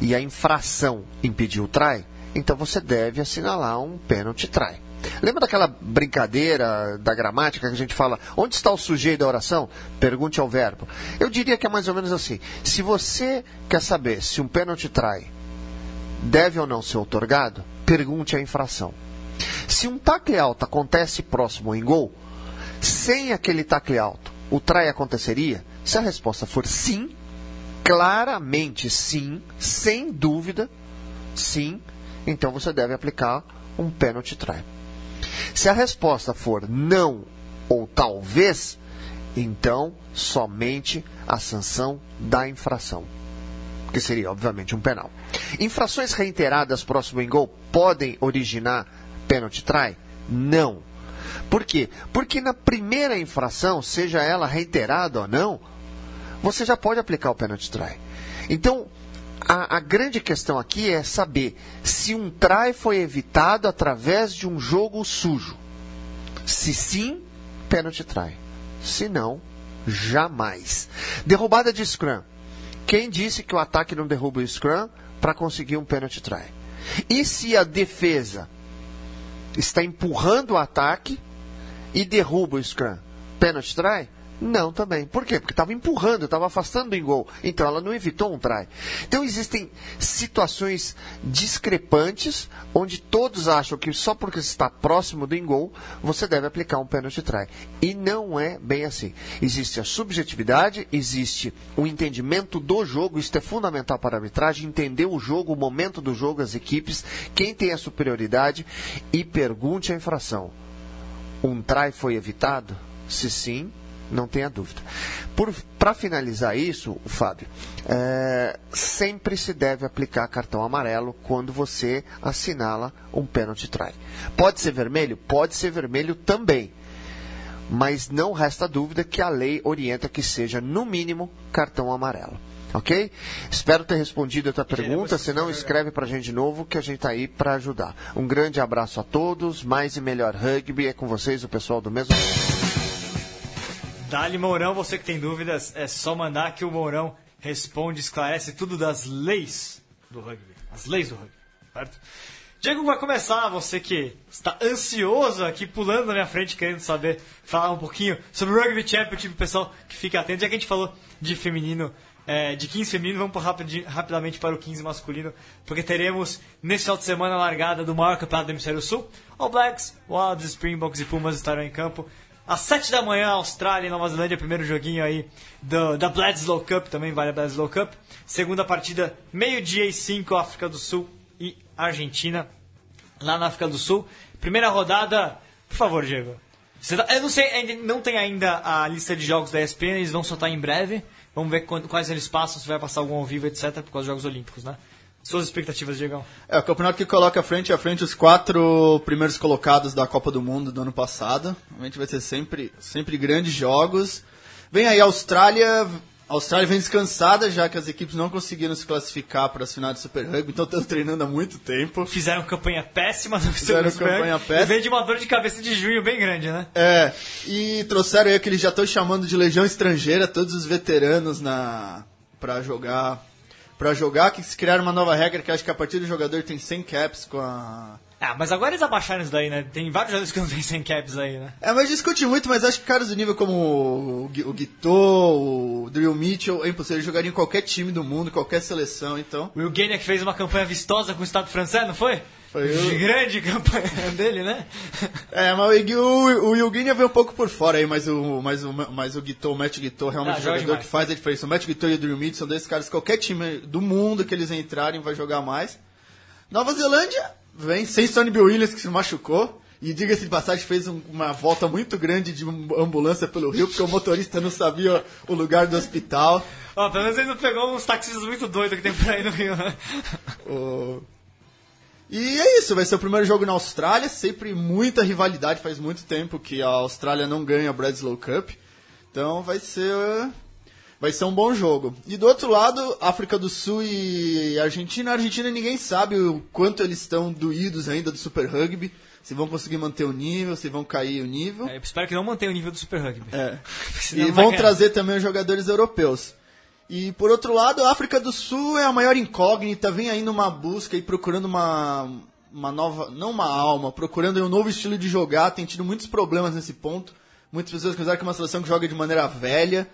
e a infração impediu o try, então você deve assinalar um pênalti try. Lembra daquela brincadeira da gramática que a gente fala, onde está o sujeito da oração? Pergunte ao verbo. Eu diria que é mais ou menos assim. Se você quer saber se um pênalti try deve ou não ser otorgado, pergunte a infração. Se um tacle alto acontece próximo em gol, sem aquele tacle alto, o try aconteceria? Se a resposta for sim, claramente sim, sem dúvida, sim, então você deve aplicar um pênalti try. Se a resposta for não ou talvez, então somente a sanção da infração, que seria obviamente um penal. Infrações reiteradas próximo em gol podem originar pênalti try? Não. Por quê? Porque na primeira infração, seja ela reiterada ou não, você já pode aplicar o penalty try. Então, a, a, grande questão aqui é saber se um try foi evitado através de um jogo sujo. Se sim, penalty try. Se não, jamais. Derrubada de scrum. Quem disse que o ataque não derruba o scrum para conseguir um penalty try? E se a defesa está empurrando o ataque e derruba o scrum? Penalty try? Não, também. Por quê? Porque estava empurrando, estava afastando do gol. Então ela não evitou um try. Então existem situações discrepantes onde todos acham que só porque está próximo do gol você deve aplicar um pênalti try. E não é bem assim. Existe a subjetividade, existe o entendimento do jogo, isso é fundamental para a arbitragem, entender o jogo, o momento do jogo, as equipes, quem tem a superioridade e pergunte a infração. Um try foi evitado? Se sim, não tenha dúvida. Para finalizar isso, Fábio, é, sempre se deve aplicar cartão amarelo quando você assinala um pênalti try. Pode ser vermelho? Pode ser vermelho também. Mas não resta dúvida que a lei orienta que seja, no mínimo, cartão amarelo. Ok? Espero ter respondido a tua pergunta. Se não, escreve para a gente de novo que a gente está aí para ajudar. Um grande abraço a todos. Mais e melhor rugby é com vocês, o pessoal do mesmo.
Dali Mourão, você que tem dúvidas, é só mandar que o Mourão responde, esclarece tudo das leis do rugby. As leis do rugby, certo? Diego vai começar, você que está ansioso aqui, pulando na minha frente, querendo saber, falar um pouquinho sobre o Rugby Championship, pessoal que fica atento, já que a gente falou de feminino é, de 15 feminino, vamos por rapidi- rapidamente para o 15 masculino, porque teremos nesse final de semana a largada do maior campeonato do Hemisfério Sul. All Blacks, Wilds, Springboks e Pumas estarão em campo. Às 7 da manhã, Austrália e Nova Zelândia, primeiro joguinho aí do- da Bledsoe Cup, também vale a Bledsoe Cup. Segunda partida, meio-dia e 5, África do Sul e Argentina, lá na África do Sul. Primeira rodada, por favor, Diego. Tá- eu não sei, não tem ainda a lista de jogos da ESPN, eles vão soltar em breve. Vamos ver quais eles passam, se vai passar algum ao vivo, etc, por causa dos Jogos Olímpicos, né? Suas expectativas, Diegão?
É, o campeonato que coloca frente a frente os quatro primeiros colocados da Copa do Mundo do ano passado. Realmente vai ser sempre, sempre grandes jogos. Vem aí a Austrália. A Austrália vem descansada, já que as equipes não conseguiram se classificar para as finais do Super Rugby, então estão treinando há muito tempo.
Fizeram campanha péssima no
Fizeram
Super Rugby,
campanha péssima.
E vem de uma dor de cabeça de junho bem grande, né?
É, e trouxeram aí que eles já estão chamando de legião estrangeira, todos os veteranos na para jogar, para jogar que se criaram uma nova regra que acho que a partir do jogador tem 100 caps com a
Ah, mas agora eles abaixaram isso daí, né? Tem vários jogadores que não tem 100 caps aí, né?
É, mas discute muito, mas acho que caras do nível como o, Gui- o Guitou, o Drill Mitchell, é impossível, eles jogariam em qualquer time do mundo, qualquer seleção, então.
O Eugênia que fez uma campanha vistosa com o Estado francês, não foi?
Foi o-
Grande campanha dele, né?
É, mas o, o, o Yilguinha veio um pouco por fora aí, mas o, mas o, mas o Guitou, o Matt Guitou, realmente
Ah,
o
joga
jogador
demais.
que faz a diferença. O Matt Guitou e o Drill Mitchell são dois caras, qualquer time do mundo que eles entrarem vai jogar mais. Nova Zelândia vem sem Sonny Bill Williams, que se machucou. E diga-se de passagem, fez um- uma volta muito grande de ambulância pelo Rio, porque o motorista não sabia o lugar do hospital.
Ó, pelo menos ele não pegou uns taxistas muito doidos que tem por aí no Rio, né?
O- E é isso, vai ser o primeiro jogo na Austrália, sempre muita rivalidade, faz muito tempo que a Austrália não ganha a Bradeslow Cup. Então vai ser vai ser um bom jogo. E do outro lado, África do Sul e Argentina, a Argentina ninguém sabe o quanto eles estão doídos ainda do Super Rugby, se vão conseguir manter o nível, se vão cair o nível.
É, eu espero que não mantenha o nível do Super Rugby.
É. E vão trazer também os jogadores europeus. E por outro lado, a África do Sul é a maior incógnita, vem ainda uma busca e procurando uma, uma nova, não uma alma, procurando um novo estilo de jogar, tem tido muitos problemas nesse ponto. Muitas pessoas consideram que é uma seleção que joga de maneira velha.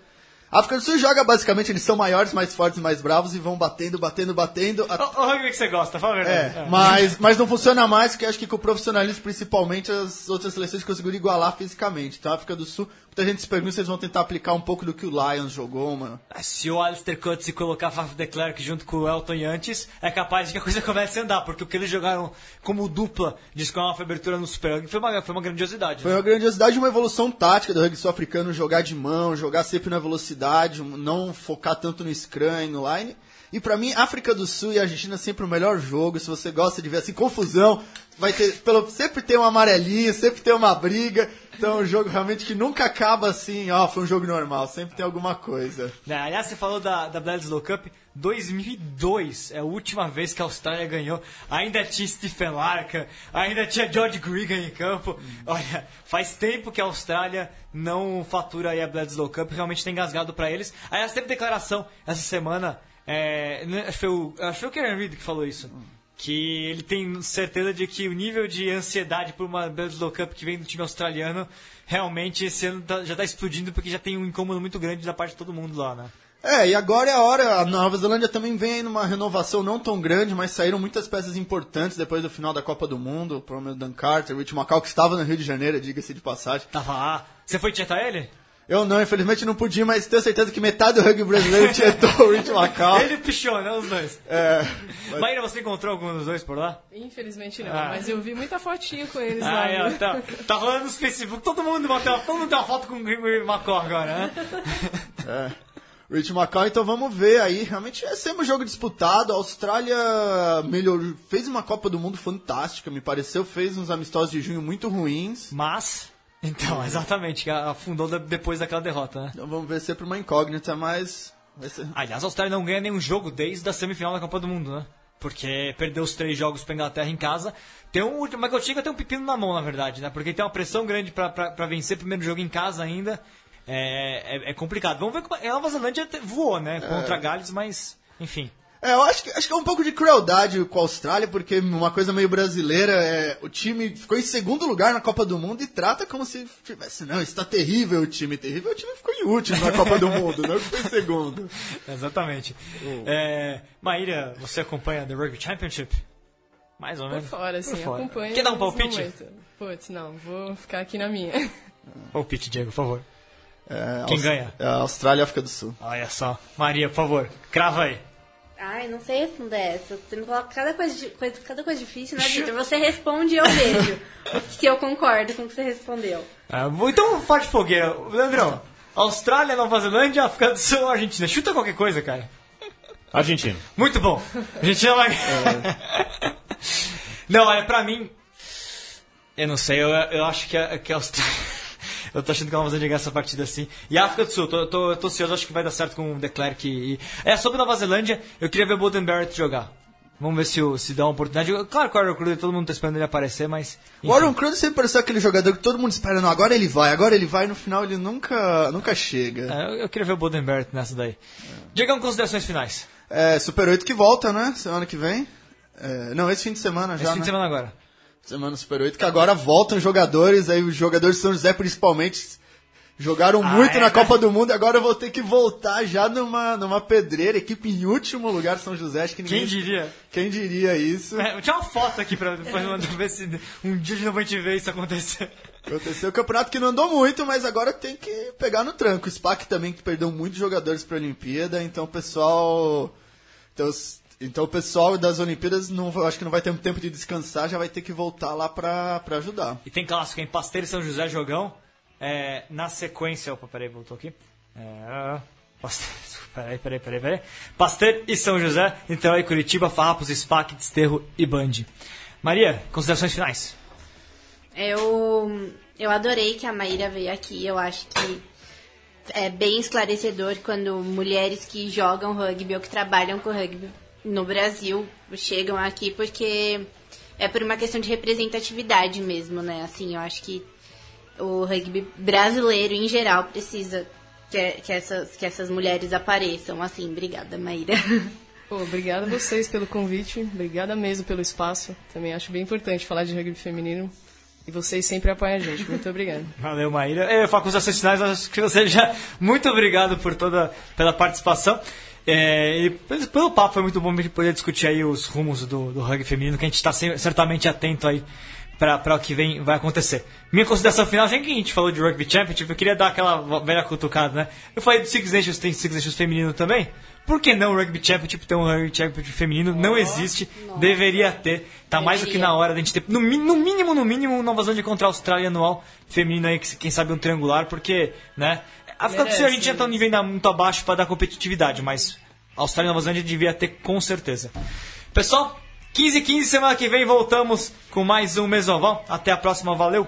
A África do Sul joga basicamente, eles são maiores, mais fortes e mais bravos e vão batendo, batendo, batendo.
O, o rugby que você gosta, fala a verdade.
É, mas, mas não funciona mais, porque acho que com o profissionalismo, principalmente, as outras seleções conseguiram igualar fisicamente. Então a África do Sul, muita gente se pergunta se eles vão tentar aplicar um pouco do que o Lions jogou, mano.
Ah, Se o Alistair Cutt se colocar Faf de Klerk junto com o Elton antes, é capaz de que a coisa comece a andar, porque o que eles jogaram como dupla de escola uma abertura no Super Rugby foi uma, foi uma grandiosidade.
Foi
né?
uma grandiosidade e uma evolução tática do rugby sul-africano, jogar de mão, jogar sempre na velocidade, não focar tanto no scrum e no line. E pra mim, África do Sul e Argentina é sempre o melhor jogo. Se você gosta de ver assim, confusão, vai ter, pelo, sempre tem um amarelinho, sempre tem uma briga. Então é um jogo realmente que nunca acaba assim, ó, foi um jogo normal, sempre tem alguma coisa.
Né, Aliás, você falou da, da Bledsoe Cup, 2002 é a última vez que a Austrália ganhou. Ainda tinha Stephen Larkin, ainda tinha George Gregan em campo. Olha, faz tempo que a Austrália não fatura aí a Bledsoe Cup, realmente tem engasgado pra eles. Aliás, teve declaração essa semana, é, não é- acho, que foi o, acho que foi o Karen Reed que falou isso. Que ele tem certeza de que o nível de ansiedade por uma Bledsoe Cup que vem do time australiano realmente esse ano tá- já está explodindo porque já tem um incômodo muito grande da parte de todo mundo lá, né?
É, e agora é a hora. A Nova Zelândia também vem aí numa renovação não tão grande, mas saíram muitas peças importantes depois do final da Copa do Mundo. O próprio Dan Carter, o Rich Macau, que estava no Rio de Janeiro, diga-se de passagem.
Tava lá. Você foi tietar ele?
Eu não, infelizmente não podia, mas tenho certeza que metade do rugby brasileiro tietou o Rich Macau.
Ele o Pichon, né? Os dois.
É,
Maíra, você encontrou algum dos dois por lá?
Infelizmente não,
Ah.
mas eu vi muita fotinho com eles
Ah,
lá.
é, tá, tá rolando nos Facebook. Todo mundo bateu, todo mundo tem uma foto com o Gregory Macó agora, né?
o Rich Macau, então vamos ver aí. Realmente é sempre um jogo disputado. A Austrália melhorou, fez uma Copa do Mundo fantástica, me pareceu. Fez uns amistosos de junho muito ruins.
Mas, então, exatamente, que afundou de- depois daquela derrota, né?
Então vamos ver sempre uma incógnita, mas. Vai ser...
Aliás, a Austrália não ganha nenhum jogo desde a semifinal da Copa do Mundo, né? Porque perdeu os três jogos pra Inglaterra em casa. Tem um, o Michael Chica tem um pepino na mão, na verdade, né? Porque tem uma pressão grande pra vencer o primeiro jogo em casa ainda. É, é, é complicado. Vamos ver como. A Nova Zelândia voou, né? Contra Gales, mas. Enfim.
É, eu acho que, acho que é um pouco de crueldade com a Austrália, porque uma coisa meio brasileira é o time ficou em segundo lugar na Copa do Mundo e trata como se tivesse, não, está terrível o time, terrível o time ficou em último na Copa do Mundo, não ficou em segundo.
Exatamente. É, Maíra, você acompanha The Rugby Championship? Mais ou
Por
menos.
fora, assim,
Por fora.
acompanho.
Quer dar um palpite?
Putz, não, vou ficar aqui na minha.
Palpite, Diego, por favor.
É,
Quem
Aus-
ganha?
É a Austrália e a África do Sul.
Olha só. Maria, por favor, crava aí.
Ai, não sei responder essa. Você me coloca cada coisa, coisa- cada coisa difícil, né, Vitor? Você responde e eu vejo se eu concordo com o que você respondeu.
Ah, então, forte fogueira. Leandrão, Austrália, Nova Zelândia, África do Sul, Argentina. Chuta qualquer coisa, cara.
Argentina.
Muito bom. Argentina vai... Não, olha, pra mim... Eu não sei, eu, eu acho que a, que a Austrália... Eu tô achando que ela vai ganhar essa partida assim. E África do Sul, tô, tô, tô ansioso, acho que vai dar certo com o De Klerk. E... É, sobre Nova Zelândia, eu queria ver o Bolden Barrett jogar. Vamos ver se, o- se dá uma oportunidade. Claro que o Aaron Cruz, todo mundo tá esperando ele aparecer, mas...
O Aaron Cruz sempre pareceu aquele jogador que todo mundo espera, não, agora ele vai, agora ele vai, e no final ele nunca, nunca chega.
É, eu, eu queria ver o Bolden Barrett nessa daí. Diegão, considerações finais.
É, Super 8 que volta, né? Semana que vem. É, não, esse fim de semana já.
Esse fim
né?
de semana agora.
Semana Super 8, que agora voltam jogadores, aí os jogadores de São José principalmente jogaram
Ah,
muito
é,
na? Copa do Mundo, agora eu vou ter que voltar já numa, numa pedreira, equipe em último lugar São José, acho que ninguém...
Quem diria?
Quem diria isso?
É, tinha uma foto aqui pra mandar ver se um dia de novo a gente vê isso acontecer.
Aconteceu o campeonato que não andou muito, mas agora tem que pegar no tranco. O SPAC também que perdeu muitos jogadores para a Olimpíada, então o pessoal. Então, então o pessoal das Olimpíadas não, acho que não vai ter muito tempo de descansar, já vai ter que voltar lá para ajudar.
E tem clássico em Pasteiro e São José Jogão. É, na sequência. Opa, peraí, voltou aqui. É, Pasteiro, peraí, peraí, peraí, peraí. Pasteiro e São José. Então aí Curitiba, Farrapos, SPAC, Desterro e Band. Maria, considerações finais.
Eu, eu adorei que a Maíra veio aqui. Eu acho que é bem esclarecedor quando mulheres que jogam rugby ou que trabalham com rugby no Brasil chegam aqui, porque é por uma questão de representatividade mesmo, né? Assim, eu acho que o rugby brasileiro em geral precisa que, que, essas, que essas mulheres apareçam. Assim, obrigada, Maíra.
Pô, obrigada a vocês pelo convite, obrigada mesmo pelo espaço. Também acho bem importante falar de rugby feminino. E vocês sempre apoiam a gente. Muito obrigado.
Valeu, Maíra. Eu falo com os acessos finais, acho que você já. Muito obrigado por toda pela participação. É, e pelo pelo papo foi muito bom a gente poder discutir aí os rumos do, do rugby feminino, que a gente está certamente atento aí para o que vem, vai acontecer. Minha consideração final, já que a gente falou de Rugby Championship, eu queria dar aquela velha cutucada, né? Eu falei do Six Nations, tem Six Nations feminino também. Por que não o Rugby Championship ter um Rugby Championship feminino? não existe, deveria ter. Tá mais do que
Deveria.
na hora da gente ter, no, no mínimo, no mínimo, um Nova Zelândia contra a Austrália anual feminino aí, que, quem sabe um triangular, porque, né? A África do Sul a gente já tá um nível ainda muito abaixo para dar competitividade, mas a Austrália e Nova Zelândia devia ter com certeza. Pessoal, 15 e 15, semana que vem voltamos com mais um Mesoval. Até a próxima, valeu!